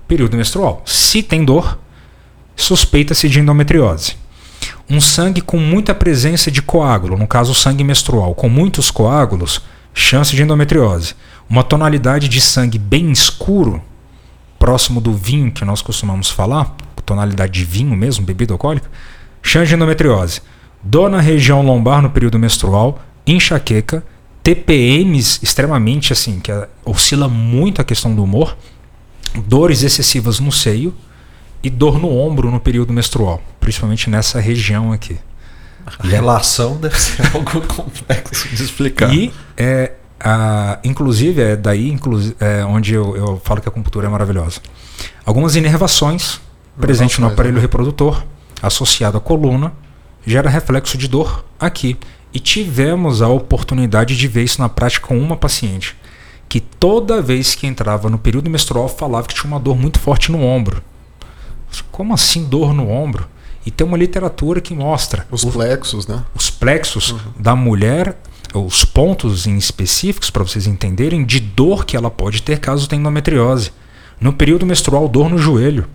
período menstrual. Se tem dor, suspeita-se de endometriose. Um sangue com muita presença de coágulo, no caso o sangue menstrual, com muitos coágulos, chance de endometriose. Uma tonalidade de sangue bem escuro, próximo do vinho que nós costumamos falar, tonalidade de vinho mesmo, bebida alcoólica, chance de endometriose. Dor na região lombar no período menstrual, enxaqueca, TPMs extremamente assim, que é- oscila muito a questão do humor, dores excessivas no seio e dor no ombro no período menstrual, principalmente nessa região aqui. A relação deve ser algo complexo de explicar. E é, a, inclusive é daí inclusi- é, onde eu, eu falo que a acupuntura é maravilhosa. Algumas inervações presentes no aparelho né? reprodutor, associado à coluna, gera reflexo de dor aqui. E tivemos a oportunidade de ver isso na prática com uma paciente, que toda vez que entrava no período menstrual falava que tinha uma dor muito forte no ombro. Como assim dor no ombro? E tem uma literatura que mostra os plexos, né? Os plexos uhum. da mulher, os pontos em específicos para vocês entenderem de dor que ela pode ter caso tenha endometriose. No período menstrual, dor no joelho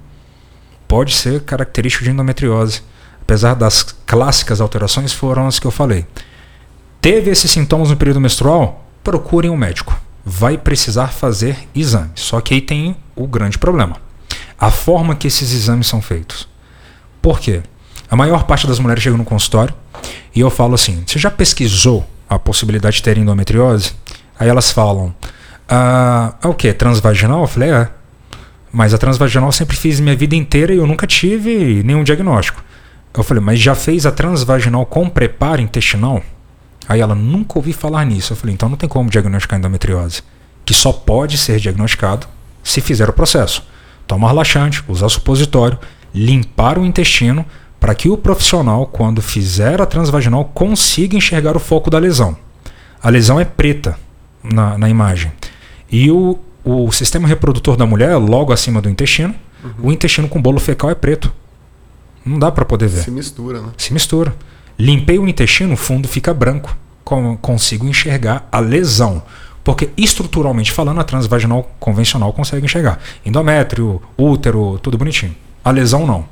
pode ser característico de endometriose. Apesar das clássicas alterações, foram as que eu falei. Teve esses sintomas no período menstrual? Procurem um médico. Vai precisar fazer exame. Só que aí tem o grande problema. A forma que esses exames são feitos. Por quê? A maior parte das mulheres chega no consultório e eu falo assim: você já pesquisou a possibilidade de ter endometriose? Aí elas falam: ah, é o que? Transvaginal? Eu falei: é. Mas a transvaginal eu sempre fiz minha vida inteira e eu nunca tive nenhum diagnóstico. Eu falei, mas já fez a transvaginal com preparo intestinal? Aí ela nunca ouvi falar nisso. Eu falei, então não tem como diagnosticar endometriose. Que só pode ser diagnosticado se fizer o processo. Tomar relaxante, usar supositório, limpar o intestino para que o profissional, quando fizer a transvaginal, consiga enxergar o foco da lesão. A lesão é preta na, na imagem. E o, o sistema reprodutor da mulher é logo acima do intestino. Uhum. O intestino com bolo fecal é preto. Não dá para poder ver. Se mistura, né? Se mistura. Limpei o intestino, o fundo fica branco. Consigo enxergar a lesão. Porque estruturalmente falando, a transvaginal convencional consegue enxergar. Endométrio, útero, tudo bonitinho. A lesão não.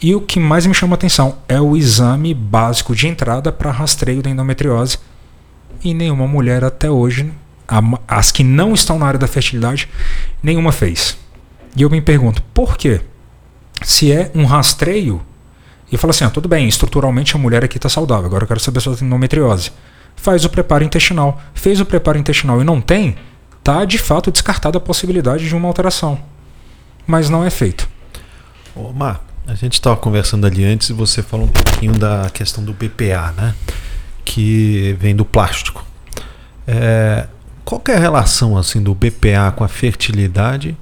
E o que mais me chama atenção é o exame básico de entrada para rastreio da endometriose. E nenhuma mulher até hoje as que não estão na área da fertilidade, nenhuma fez. E eu me pergunto, por quê? Se é um rastreio, e fala assim: ah, tudo bem, estruturalmente a mulher aqui está saudável, agora eu quero saber se ela tem endometriose. Faz o preparo intestinal. Fez o preparo intestinal e não tem, tá de fato descartada a possibilidade de uma alteração. Mas não é feito. Ô, Mar, a gente estava conversando ali antes e você falou um pouquinho da questão do BPA, né? Que vem do plástico. É, qual é a relação assim do BPA com a fertilidade?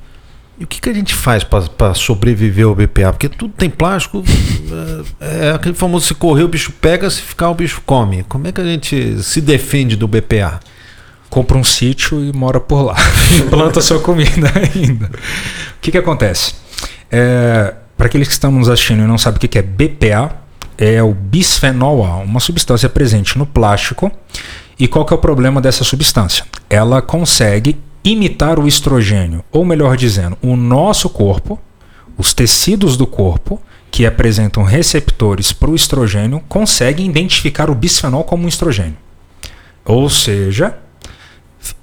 E o que, que a gente faz para sobreviver ao BPA? Porque tudo tem plástico, é, é, aquele famoso se correr o bicho pega, se ficar o bicho come. Como é que a gente se defende do BPA? Compra um sítio e mora por lá. e planta sua comida ainda. O que, que acontece? É, para aqueles que estão nos assistindo e não sabem o que, é BPA, é o bisfenol A, uma substância presente no plástico e qual que é o problema dessa substância? Ela consegue imitar o estrogênio, ou melhor dizendo, o nosso corpo, os tecidos do corpo que apresentam receptores para o estrogênio conseguem identificar o bisfenol como um estrogênio. Ou seja,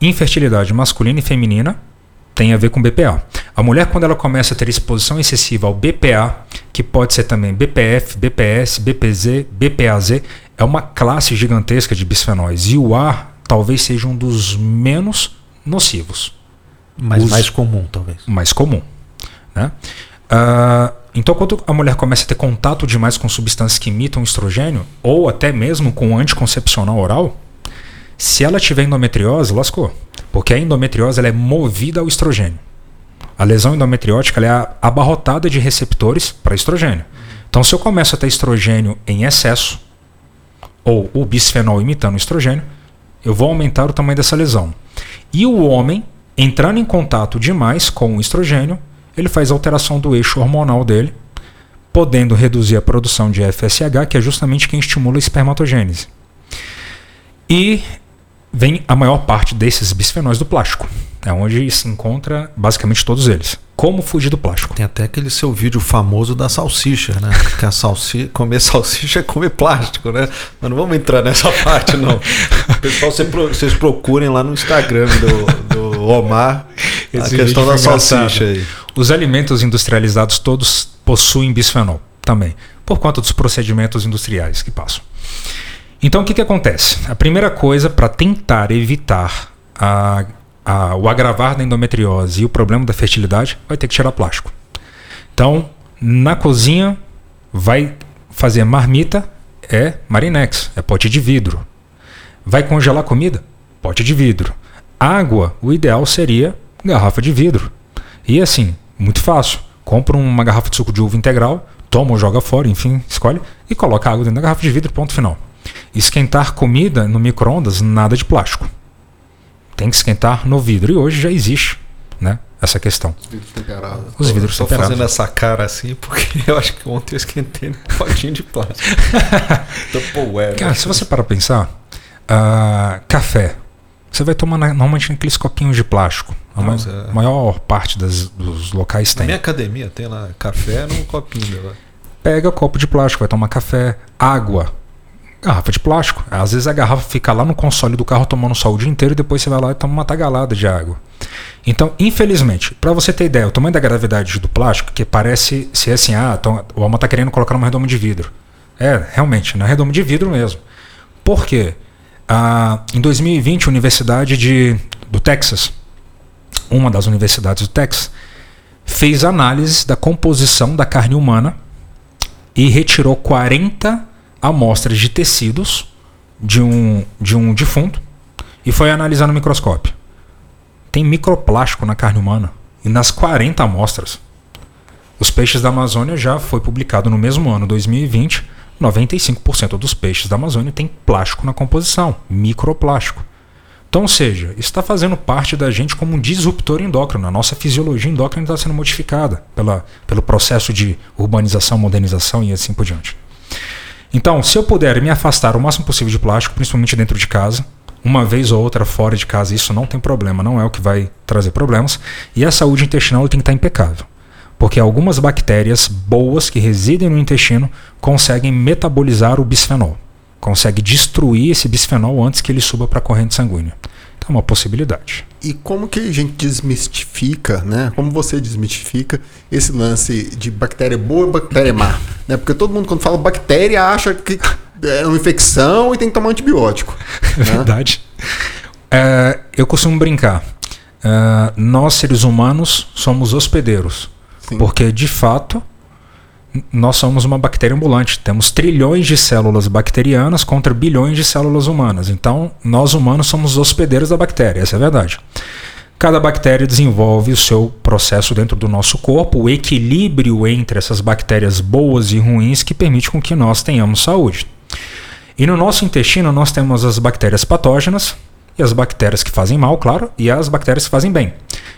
infertilidade masculina e feminina tem a ver com BPA. A mulher, quando ela começa a ter exposição excessiva ao BPA, que pode ser também BPF, BPS, BPZ, BPAZ, é uma classe gigantesca de bisfenóis e o A talvez seja um dos menos nocivos. Mas Os mais comum, talvez. Mais comum. Né? Uh, então, quando a mulher começa a ter contato demais com substâncias que imitam estrogênio, ou até mesmo com anticoncepcional oral, se ela tiver endometriose, lascou. Porque a endometriose ela é movida ao estrogênio. A lesão endometriótica é abarrotada de receptores para estrogênio. Então, se eu começo a ter estrogênio em excesso, ou o bisfenol imitando o estrogênio, eu vou aumentar o tamanho dessa lesão. E o homem, entrando em contato demais com o estrogênio, ele faz alteração do eixo hormonal dele, podendo reduzir a produção de FSH, que é justamente quem estimula a espermatogênese. E vem a maior parte desses bisfenóis do plástico. É onde se encontra basicamente todos eles. Como fugir do plástico? Tem até aquele seu vídeo famoso da salsicha, né? Que a salsicha, comer salsicha é comer plástico, né? Mas não vamos entrar nessa parte, não. Pessoal, vocês procurem lá no Instagram do, do Omar Esse a questão da salsicha aí. Os alimentos industrializados todos possuem bisfenol também, por conta dos procedimentos industriais que passam. Então o que, que acontece? A primeira coisa para tentar evitar a a, o agravar da endometriose e o problema da fertilidade, vai ter que tirar plástico. Então, na cozinha, vai fazer marmita, é marinex, é pote de vidro. Vai congelar comida? Pote de vidro. Água, o ideal seria garrafa de vidro. E assim, muito fácil. Compra uma garrafa de suco de uva integral, toma ou joga fora, enfim, escolhe, e coloca água dentro da garrafa de vidro, ponto final. Esquentar comida no micro-ondas, nada de plástico tem que esquentar no vidro. E hoje já existe né, essa questão. Os vidros temperados. Os vidros Tô temperados. fazendo essa cara assim porque eu acho que ontem eu esquentei um potinho de plástico. Tupperware. Cara, se você parar pra pensar, ah, café. Você vai tomar na- normalmente naqueles copinhos de plástico. A ma- Nossa, é. maior parte das- dos locais Na tem. minha academia tem lá café num copinho. Lá. Pega copo de plástico, vai tomar café, água, garrafa de plástico. Às vezes a garrafa fica lá no console do carro tomando sol o dia inteiro e depois você vai lá e toma uma tagalada de água. Então, infelizmente, para você ter ideia, o tamanho da gravidade do plástico, que parece ser assim, ah, então, o Alma tá querendo colocar numa redoma de vidro. É, realmente, na redoma de vidro mesmo. Por quê? Ah, em 2020, a Universidade de, do Texas, uma das universidades do Texas, fez análise da composição da carne humana e retirou 40 amostras de tecidos de um, de um defunto e foi analisar no microscópio. Tem microplástico na carne humana e nas 40 amostras. Os peixes da Amazônia já foi publicado no mesmo ano, 2020, 95% dos peixes da Amazônia tem plástico na composição, microplástico. Então, ou seja, está fazendo parte da gente como um disruptor endócrino. A nossa fisiologia endócrina está sendo modificada pela, pelo processo de urbanização, modernização e assim por diante. Então, se eu puder me afastar o máximo possível de plástico, principalmente dentro de casa, uma vez ou outra fora de casa, isso não tem problema, não é o que vai trazer problemas. E a saúde intestinal tem que estar impecável. Porque algumas bactérias boas que residem no intestino conseguem metabolizar o bisfenol. Consegue destruir esse bisfenol antes que ele suba para a corrente sanguínea. É uma possibilidade. E como que a gente desmistifica, né? Como você desmistifica esse lance de bactéria boa e bactéria má? Né? Porque todo mundo, quando fala bactéria, acha que é uma infecção e tem que tomar antibiótico. É verdade. É, eu costumo brincar. É, nós, seres humanos, somos hospedeiros. Sim. Porque, de fato, nós somos uma bactéria ambulante. Temos trilhões de células bacterianas contra bilhões de células humanas. Então, nós humanos somos hospedeiros da bactéria. Essa é a verdade. Cada bactéria desenvolve o seu processo dentro do nosso corpo, o equilíbrio entre essas bactérias boas e ruins que permite com que nós tenhamos saúde. E no nosso intestino nós temos as bactérias patógenas e as bactérias que fazem mal, claro, e as bactérias que fazem bem.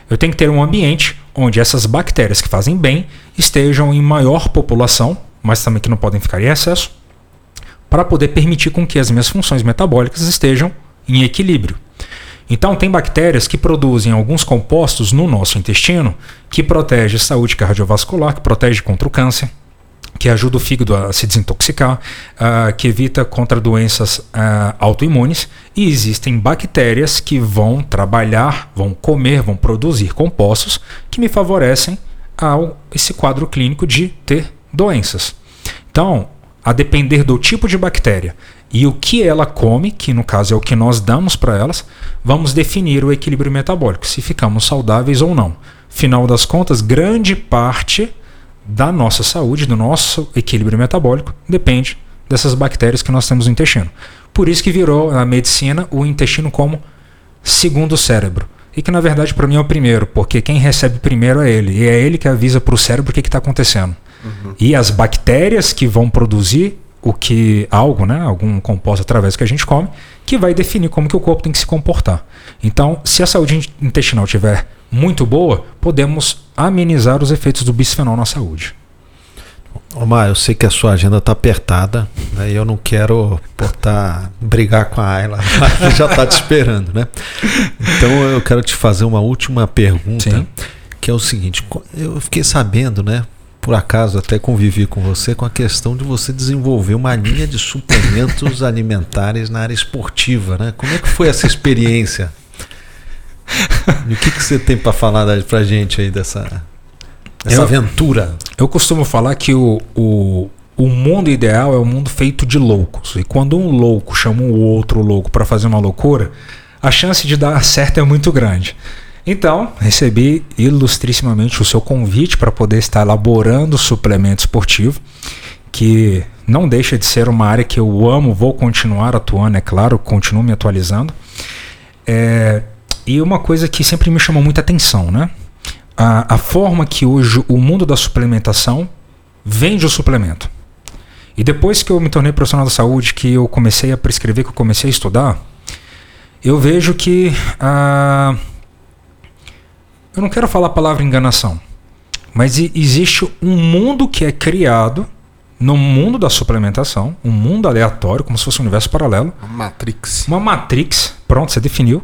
Eu tenho que ter um ambiente onde essas bactérias que fazem bem estejam em maior população, mas também que não podem ficar em excesso, para poder permitir com que as minhas funções metabólicas estejam em equilíbrio. Então, tem bactérias que produzem alguns compostos no nosso intestino que protege a saúde cardiovascular, que protege contra o câncer, que ajuda o fígado a se desintoxicar, ah, que evita contra doenças ah, autoimunes. E existem bactérias que vão trabalhar, vão comer, vão produzir compostos que me favorecem ao esse quadro clínico de ter doenças. Então, a depender do tipo de bactéria e o que ela come, que no caso é o que nós damos para elas, vamos definir o equilíbrio metabólico, se ficamos saudáveis ou não. Final das contas, grande parte da nossa saúde, do nosso equilíbrio metabólico, depende dessas bactérias que nós temos no intestino. Por isso que virou na medicina o intestino como segundo cérebro. E que na verdade para mim é o primeiro, porque quem recebe primeiro é ele. E é ele que avisa para o cérebro o que está acontecendo. E as bactérias que vão produzir o que algo, né, algum composto através do que a gente come, que vai definir como que o corpo tem que se comportar. Então, se a saúde in- intestinal estiver muito boa, podemos amenizar os efeitos do bisfenol na saúde. Omar, eu sei que a sua agenda tá apertada, né? E eu não quero botar, brigar com a Ayla, que já tá te esperando, né? Então eu quero te fazer uma última pergunta, Sim. que é o seguinte: eu fiquei sabendo, né? Por acaso até convivi com você com a questão de você desenvolver uma linha de suplementos alimentares na área esportiva, né? Como é que foi essa experiência? E o que, que você tem para falar pra gente aí dessa, dessa Eu- aventura? Eu costumo falar que o, o, o mundo ideal é um mundo feito de loucos. E quando um louco chama o outro louco para fazer uma loucura, a chance de dar certo é muito grande. Então, recebi ilustrissimamente o seu convite para poder estar elaborando suplemento esportivo, que não deixa de ser uma área que eu amo, vou continuar atuando, é claro, continuo me atualizando. É, e uma coisa que sempre me chamou muita atenção, né? A, a forma que hoje o mundo da suplementação vende o suplemento. E depois que eu me tornei profissional da saúde, que eu comecei a prescrever, que eu comecei a estudar, eu vejo que. Ah, eu não quero falar a palavra enganação, mas existe um mundo que é criado no mundo da suplementação, um mundo aleatório, como se fosse um universo paralelo. Uma Matrix. Uma Matrix, pronto, você definiu.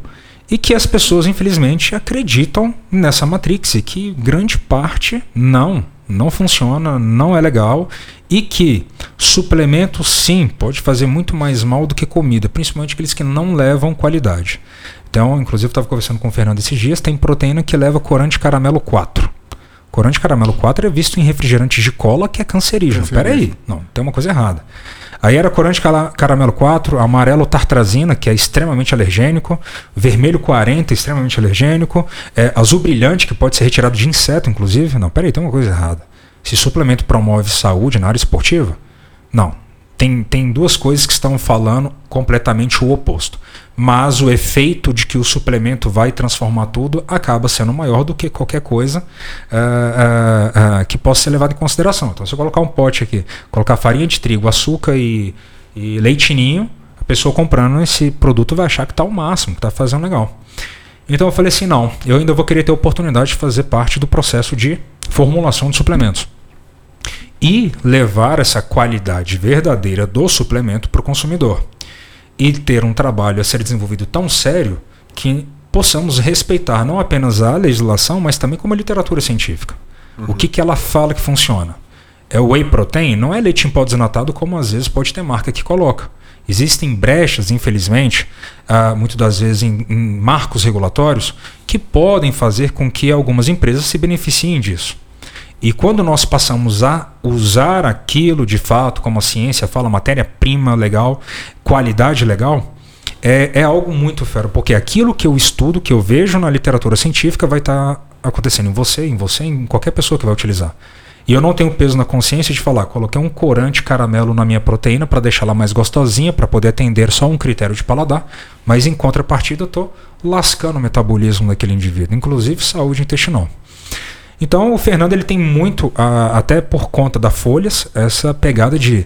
E que as pessoas, infelizmente, acreditam nessa Matrix e que grande parte não, não funciona, não é legal. E que suplemento, sim, pode fazer muito mais mal do que comida, principalmente aqueles que não levam qualidade. Então, inclusive, eu estava conversando com o Fernando esses dias, tem proteína que leva corante caramelo 4. Corante caramelo 4 é visto em refrigerantes de cola que é cancerígeno. Pera aí, não, tem uma coisa errada. Aí era corante caramelo 4, amarelo tartrazina, que é extremamente alergênico, vermelho 40, extremamente alergênico, é, azul brilhante, que pode ser retirado de inseto, inclusive. Não, peraí, tem uma coisa errada. Se suplemento promove saúde na área esportiva? Não. Tem, tem duas coisas que estão falando completamente o oposto mas o efeito de que o suplemento vai transformar tudo acaba sendo maior do que qualquer coisa uh, uh, uh, que possa ser levado em consideração. Então, se eu colocar um pote aqui, colocar farinha de trigo, açúcar e, e leitinho, a pessoa comprando esse produto vai achar que está o máximo, que está fazendo legal. Então eu falei assim, não, eu ainda vou querer ter oportunidade de fazer parte do processo de formulação de suplementos. E levar essa qualidade verdadeira do suplemento para o consumidor e ter um trabalho a ser desenvolvido tão sério que possamos respeitar não apenas a legislação, mas também como a literatura científica. Uhum. O que, que ela fala que funciona? É o whey protein? Não é leite em pó desnatado como às vezes pode ter marca que coloca. Existem brechas, infelizmente, uh, muitas das vezes em, em marcos regulatórios, que podem fazer com que algumas empresas se beneficiem disso. E quando nós passamos a usar aquilo de fato, como a ciência fala, matéria-prima legal, qualidade legal, é, é algo muito fero, porque aquilo que eu estudo, que eu vejo na literatura científica, vai estar tá acontecendo em você, em você, em qualquer pessoa que vai utilizar. E eu não tenho peso na consciência de falar, coloquei um corante caramelo na minha proteína para deixar ela mais gostosinha, para poder atender só um critério de paladar, mas em contrapartida eu estou lascando o metabolismo daquele indivíduo, inclusive saúde intestinal. Então o Fernando ele tem muito, até por conta da Folhas, essa pegada de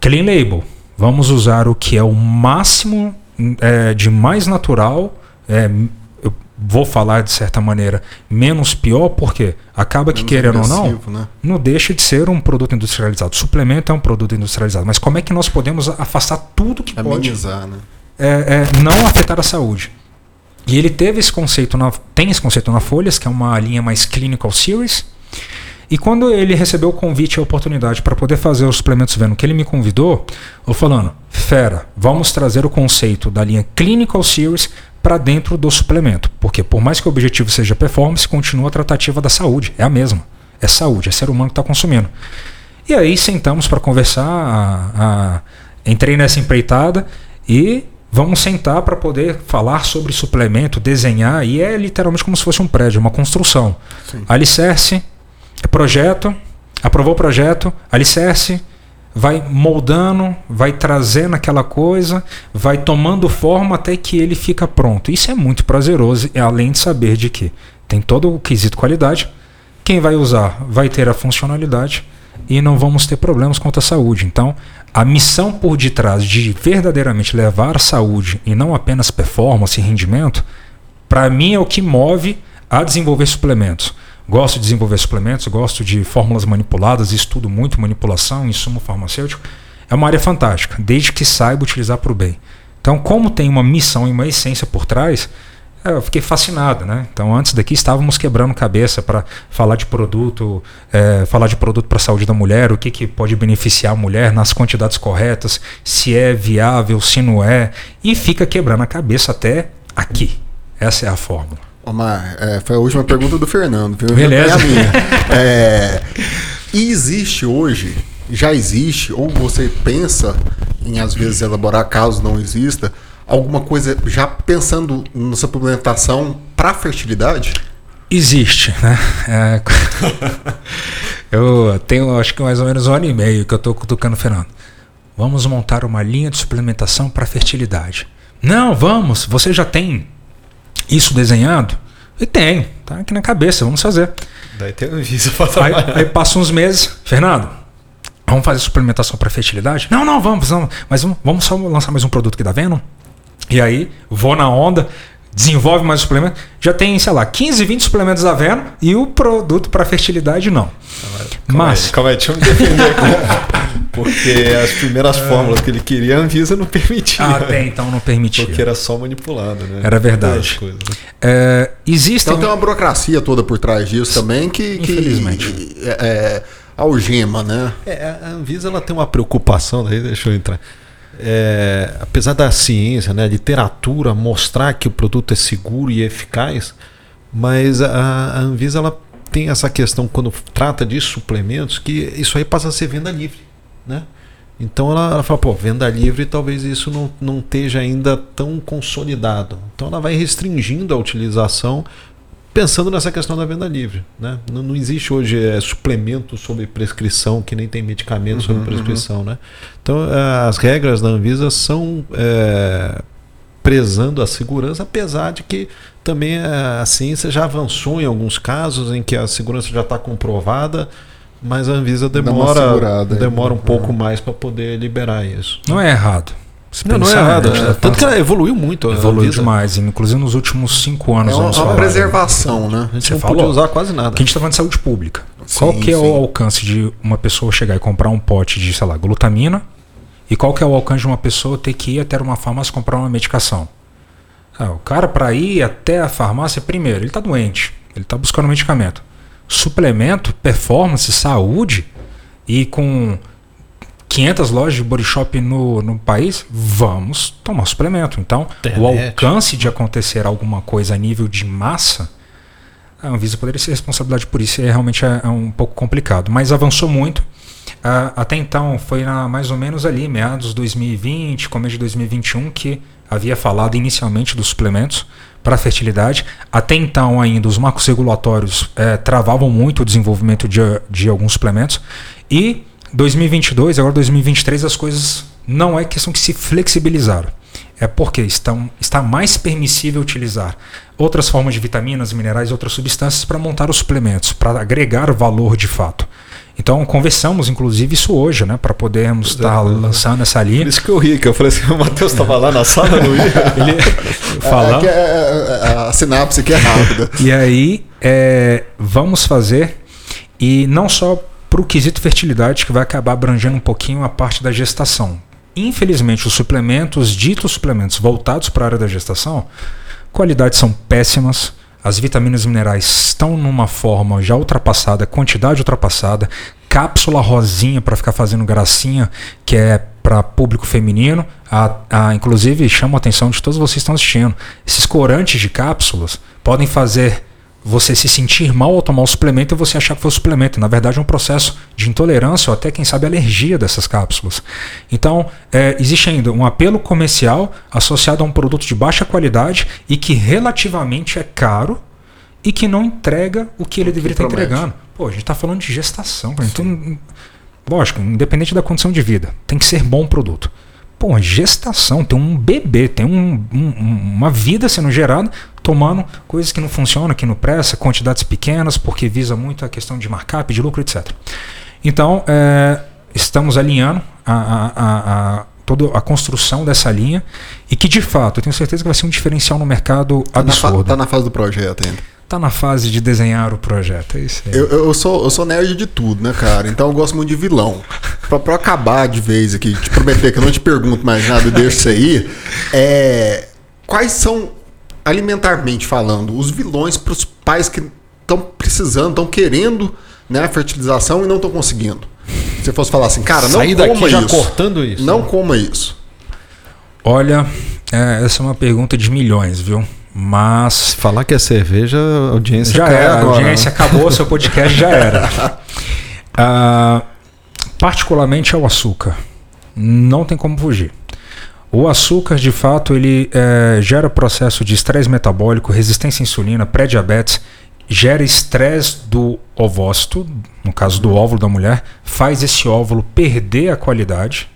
clean label. Vamos usar o que é o máximo é, de mais natural. É, eu vou falar de certa maneira menos pior, porque acaba que querendo ou não, né? não deixa de ser um produto industrializado. O suplemento é um produto industrializado. Mas como é que nós podemos afastar tudo que Amenizar, pode né? é, é, não afetar a saúde? E ele teve esse conceito, na, tem esse conceito na Folhas, que é uma linha mais clinical series. E quando ele recebeu o convite e a oportunidade para poder fazer os suplementos vendo que ele me convidou, eu falando, fera, vamos trazer o conceito da linha Clinical Series para dentro do suplemento. Porque por mais que o objetivo seja performance, continua a tratativa da saúde. É a mesma. É saúde, é ser humano que está consumindo. E aí sentamos para conversar, a, a, entrei nessa empreitada e Vamos sentar para poder falar sobre suplemento, desenhar, e é literalmente como se fosse um prédio, uma construção. Sim. Alicerce, projeto, aprovou o projeto, alicerce, vai moldando, vai trazendo aquela coisa, vai tomando forma até que ele fica pronto. Isso é muito prazeroso, além de saber de que tem todo o quesito qualidade. Quem vai usar vai ter a funcionalidade e não vamos ter problemas quanto à saúde. Então, a missão por detrás de verdadeiramente levar saúde e não apenas performance e rendimento, para mim é o que move a desenvolver suplementos. Gosto de desenvolver suplementos, gosto de fórmulas manipuladas, estudo muito manipulação, insumo farmacêutico. É uma área fantástica, desde que saiba utilizar para o bem. Então, como tem uma missão e uma essência por trás, eu fiquei fascinado, né? Então, antes daqui estávamos quebrando cabeça para falar de produto, é, falar de produto para a saúde da mulher, o que, que pode beneficiar a mulher nas quantidades corretas, se é viável, se não é, e fica quebrando a cabeça até aqui. Essa é a fórmula. Omar, é, foi a última pergunta do Fernando, viu? Beleza. É, e existe hoje, já existe, ou você pensa em às vezes elaborar caso não exista, alguma coisa já pensando na suplementação para fertilidade? Existe, né? É, eu tenho acho que mais ou menos um ano e meio que eu estou cutucando o Fernando. Vamos montar uma linha de suplementação para fertilidade. Não, vamos. Você já tem isso desenhado? E tenho, tá aqui na cabeça, vamos fazer. Daí tem isso para trabalhar. Aí, aí passa uns meses, Fernando, vamos fazer suplementação para fertilidade? Não, não, vamos, vamos. Mas vamos, vamos só lançar mais um produto que dá Venom? E aí, vou na onda, desenvolve mais suplemento. Já tem, sei lá, 15, 20 suplementos à venda e o produto para fertilidade não. Calma Mas. Aí, calma aí, deixa eu me defender. Porque as primeiras fórmulas que ele queria, a Anvisa não permitia. Ah, até então não permitia. Porque era só manipulado, né? Era verdade. É, existem... Então tem uma burocracia toda por trás disso também que. que Infelizmente. É, é, algema, né? É, a Anvisa ela tem uma preocupação, daí deixa eu entrar é, apesar da ciência, né, literatura mostrar que o produto é seguro e eficaz, mas a, a Anvisa ela tem essa questão quando trata de suplementos que isso aí passa a ser venda livre, né? Então ela, ela fala, pô, venda livre talvez isso não, não esteja ainda tão consolidado. Então ela vai restringindo a utilização pensando nessa questão da venda livre. Né? Não, não existe hoje é, suplemento sobre prescrição, que nem tem medicamento uhum, sobre prescrição. Uhum. Né? Então, é, as regras da Anvisa são é, prezando a segurança, apesar de que também a ciência já avançou em alguns casos em que a segurança já está comprovada, mas a Anvisa demora, demora um pouco mais para poder liberar isso. Não é errado. Não, não é errado. É, tanto que ela evoluiu muito. Evoluiu demais. Inclusive nos últimos cinco anos. É uma, uma preservação, né? A gente Você não falou, pode usar quase nada. Que a gente está falando de saúde pública. Sim, qual que é sim. o alcance de uma pessoa chegar e comprar um pote de, sei lá, glutamina? E qual que é o alcance de uma pessoa ter que ir até uma farmácia comprar uma medicação? Ah, o cara, para ir até a farmácia, primeiro, ele está doente. Ele está buscando um medicamento. Suplemento, performance, saúde e com 500 lojas de body shop no, no país, vamos tomar suplemento. Então, Internet. o alcance de acontecer alguma coisa a nível de massa, a Anvisa poderia ser responsabilidade por isso, e realmente é, é um pouco complicado. Mas avançou muito. Uh, até então, foi na, mais ou menos ali, meados de 2020, começo de 2021, que havia falado inicialmente dos suplementos para a fertilidade. Até então, ainda, os marcos regulatórios eh, travavam muito o desenvolvimento de, de alguns suplementos. E 2022, agora 2023, as coisas não é questão que se flexibilizaram. É porque estão, está mais permissível utilizar outras formas de vitaminas, minerais e outras substâncias para montar os suplementos, para agregar valor de fato. Então conversamos, inclusive, isso hoje, né? Para podermos estar tá lançando essa linha. Por isso que eu ri, que eu falei assim, o Matheus estava lá na sala, não ia. Ele falando. É, é, é, a sinapse que é rápida. E aí, é, vamos fazer, e não só para o quesito fertilidade, que vai acabar abrangendo um pouquinho a parte da gestação. Infelizmente, os suplementos, ditos suplementos voltados para a área da gestação, qualidades são péssimas, as vitaminas e minerais estão numa forma já ultrapassada, quantidade ultrapassada, cápsula rosinha para ficar fazendo gracinha, que é para público feminino. A, a, inclusive, chama a atenção de todos vocês que estão assistindo. Esses corantes de cápsulas podem fazer você se sentir mal ao tomar o suplemento e você achar que foi o suplemento. Na verdade, é um processo de intolerância ou até, quem sabe, alergia dessas cápsulas. Então, é, existe ainda um apelo comercial associado a um produto de baixa qualidade e que relativamente é caro e que não entrega o que ele deveria estar entregando. Pô, a gente está falando de gestação. Então, lógico, independente da condição de vida, tem que ser bom produto. Pô, gestação, tem um bebê, tem um, um, uma vida sendo gerada tomando coisas que não funcionam, que não presta, quantidades pequenas, porque visa muito a questão de markup, de lucro, etc. Então, é, estamos alinhando a, a, a, a, toda a construção dessa linha e que, de fato, eu tenho certeza que vai ser um diferencial no mercado tá absurdo. Está na, fase do projeto ainda. Está na fase de desenhar o projeto, é isso aí. Eu, eu, sou, eu sou nerd de tudo, né, cara? Então eu gosto muito de vilão. Pra, pra acabar de vez aqui, te prometer que eu não te pergunto mais nada e deixo isso aí, é, quais são alimentarmente falando, os vilões para os pais que estão precisando, estão querendo né, a fertilização e não estão conseguindo. Se você fosse falar assim, cara, não Sair coma já cortando isso. Não né? coma isso. Olha, é, essa é uma pergunta de milhões, viu? Mas. Falar que é cerveja, a audiência já era. Agora, a audiência né? acabou, seu podcast já era. Uh, particularmente é o açúcar. Não tem como fugir. O açúcar, de fato, ele é, gera processo de estresse metabólico, resistência à insulina, pré-diabetes, gera estresse do ovócito, no caso do óvulo da mulher, faz esse óvulo perder a qualidade.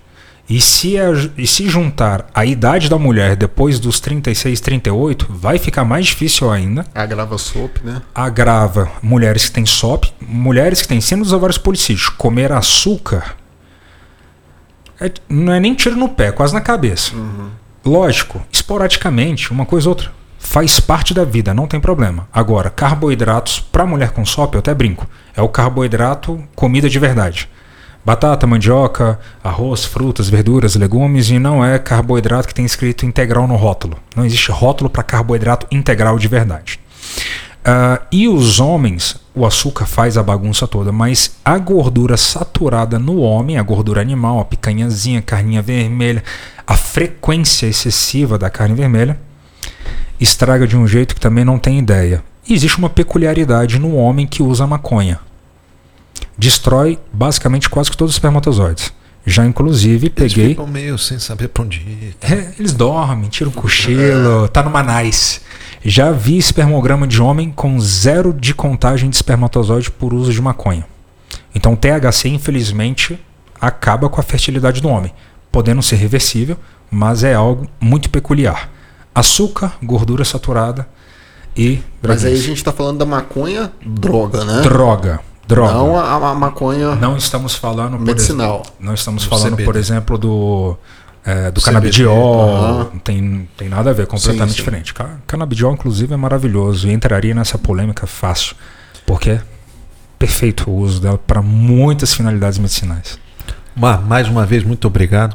E se, a, e se juntar a idade da mulher depois dos 36, 38, vai ficar mais difícil ainda. Agrava SOP, né? Agrava mulheres que têm SOP, mulheres que têm síndrome dos ovários policísticos. Comer açúcar é, não é nem tiro no pé, é quase na cabeça. Uhum. Lógico, esporadicamente, uma coisa ou outra. Faz parte da vida, não tem problema. Agora, carboidratos, para mulher com SOP, eu até brinco, é o carboidrato comida de verdade. Batata, mandioca, arroz, frutas, verduras, legumes e não é carboidrato que tem escrito integral no rótulo. Não existe rótulo para carboidrato integral de verdade. Uh, e os homens, o açúcar faz a bagunça toda, mas a gordura saturada no homem, a gordura animal, a picanhazinha, a carninha vermelha, a frequência excessiva da carne vermelha, estraga de um jeito que também não tem ideia. E existe uma peculiaridade no homem que usa maconha. Destrói basicamente quase que todos os espermatozoides. Já inclusive peguei. Eles ficam meio sem saber pra onde ir. É, eles dormem, tiram o cochilo, tá no manais. Já vi espermograma de homem com zero de contagem de espermatozoide por uso de maconha. Então, o THC, infelizmente, acaba com a fertilidade do homem, podendo ser reversível, mas é algo muito peculiar. Açúcar, gordura saturada e. Mas aí a gente está falando da maconha droga, né? Droga. Droga. Não a, a maconha. Não estamos falando. Medicinal. Exemplo, não estamos falando, CBD. por exemplo, do é, do canabidiol, uhum. não tem, tem nada a ver, completamente sim, sim. diferente. Canabidiol, inclusive, é maravilhoso e entraria nessa polêmica fácil, porque é perfeito o uso dela para muitas finalidades medicinais. Mar, mais uma vez, muito obrigado.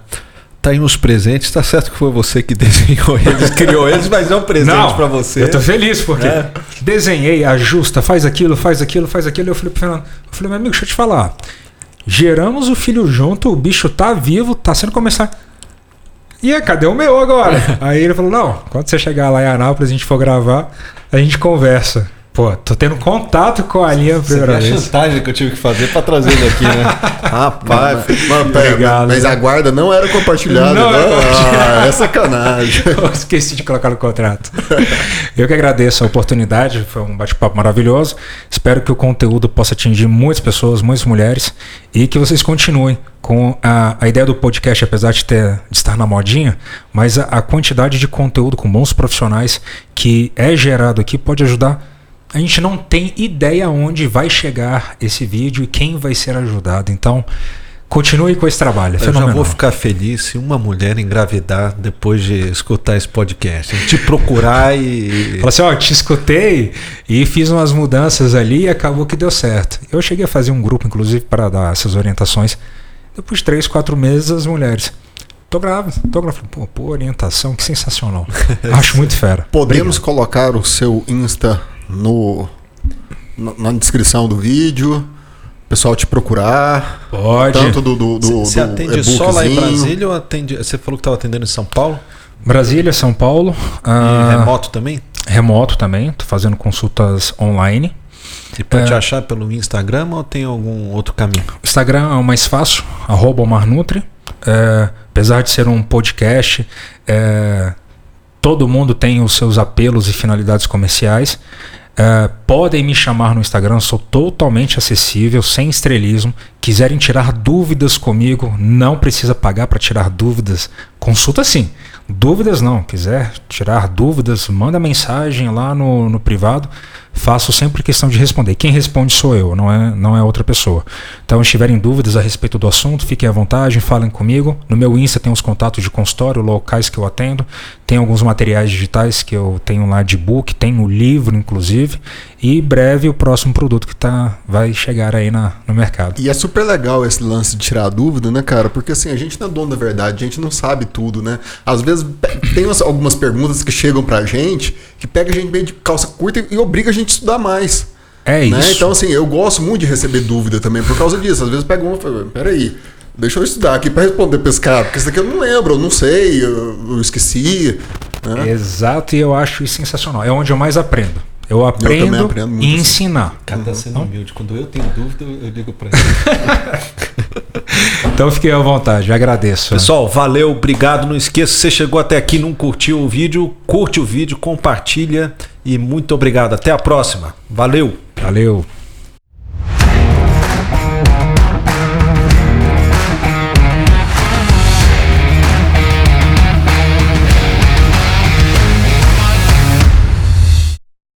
Tá aí uns presentes, tá certo que foi você que desenhou eles, criou eles, mas é um presente para você. Eu tô feliz porque é. desenhei, ajusta, faz aquilo, faz aquilo, faz aquilo. Eu falei pro Fernando, eu falei, meu amigo, deixa eu te falar. Geramos o filho junto, o bicho tá vivo, tá sendo começar e aí, cadê o meu agora? aí ele falou: não, quando você chegar lá em Anápolis, a gente for gravar, a gente conversa. Pô, tô tendo contato com a linha primeira vez. a chantagem que eu tive que fazer pra trazer ele aqui, né? Rapaz, mano, pera, mas a guarda não era compartilhada, não. não. Ah, é sacanagem. eu esqueci de colocar no contrato. Eu que agradeço a oportunidade, foi um bate-papo maravilhoso. Espero que o conteúdo possa atingir muitas pessoas, muitas mulheres e que vocês continuem com a, a ideia do podcast, apesar de, ter, de estar na modinha, mas a, a quantidade de conteúdo com bons profissionais que é gerado aqui pode ajudar a gente não tem ideia onde vai chegar esse vídeo e quem vai ser ajudado. Então, continue com esse trabalho. É Eu já vou ficar feliz se uma mulher engravidar depois de escutar esse podcast. Te procurar e. Falar assim: ó, te escutei e fiz umas mudanças ali e acabou que deu certo. Eu cheguei a fazer um grupo, inclusive, para dar essas orientações. Depois de três, quatro meses, as mulheres. Tô grávida, tô grávida. Pô, pô, orientação, que sensacional. Acho muito fera. Podemos Obrigado. colocar o seu Insta no, na descrição do vídeo. O pessoal te procurar. Pode. Tanto do. do, do você atende só lá em Brasília ou atende. Você falou que estava atendendo em São Paulo? Brasília, São Paulo. E uh, remoto também? Remoto também. Tô fazendo consultas online. E pode é, te achar pelo Instagram ou tem algum outro caminho? Instagram é o mais fácil, arroba Marnutri. É, apesar de ser um podcast, é, todo mundo tem os seus apelos e finalidades comerciais. Uh, podem me chamar no Instagram, sou totalmente acessível, sem estrelismo. Quiserem tirar dúvidas comigo, não precisa pagar para tirar dúvidas. Consulta sim. Dúvidas não. Quiser tirar dúvidas, manda mensagem lá no, no privado faço sempre questão de responder. Quem responde sou eu, não é, não é outra pessoa. Então, se tiverem dúvidas a respeito do assunto, fiquem à vontade, falem comigo. No meu Insta tem os contatos de consultório, locais que eu atendo, tem alguns materiais digitais que eu tenho lá de book, tem o livro, inclusive, e breve o próximo produto que tá, vai chegar aí na, no mercado. E é super legal esse lance de tirar a dúvida, né, cara? Porque assim, a gente não é dono da verdade, a gente não sabe tudo, né? Às vezes tem algumas perguntas que chegam pra gente que pega a gente meio de calça curta e, obriga a gente a estudar mais. É né? isso. Então, assim, eu gosto muito de receber dúvida também por causa disso. Às vezes pega uma e fala, peraí, deixa eu estudar aqui para responder pescado, porque isso aqui eu não lembro, eu não sei, eu, eu esqueci. Né? Exato, e eu acho isso sensacional. É onde eu mais aprendo. Eu aprendo, eu aprendo e assim. ensinar. Cada tá sendo humilde. Quando eu tenho dúvida, eu ligo para ele. Então fiquei à vontade, agradeço. Pessoal, valeu, obrigado. Não esqueça, se você chegou até aqui e não curtiu o vídeo, curte o vídeo, compartilha e muito obrigado. Até a próxima. Valeu. Valeu.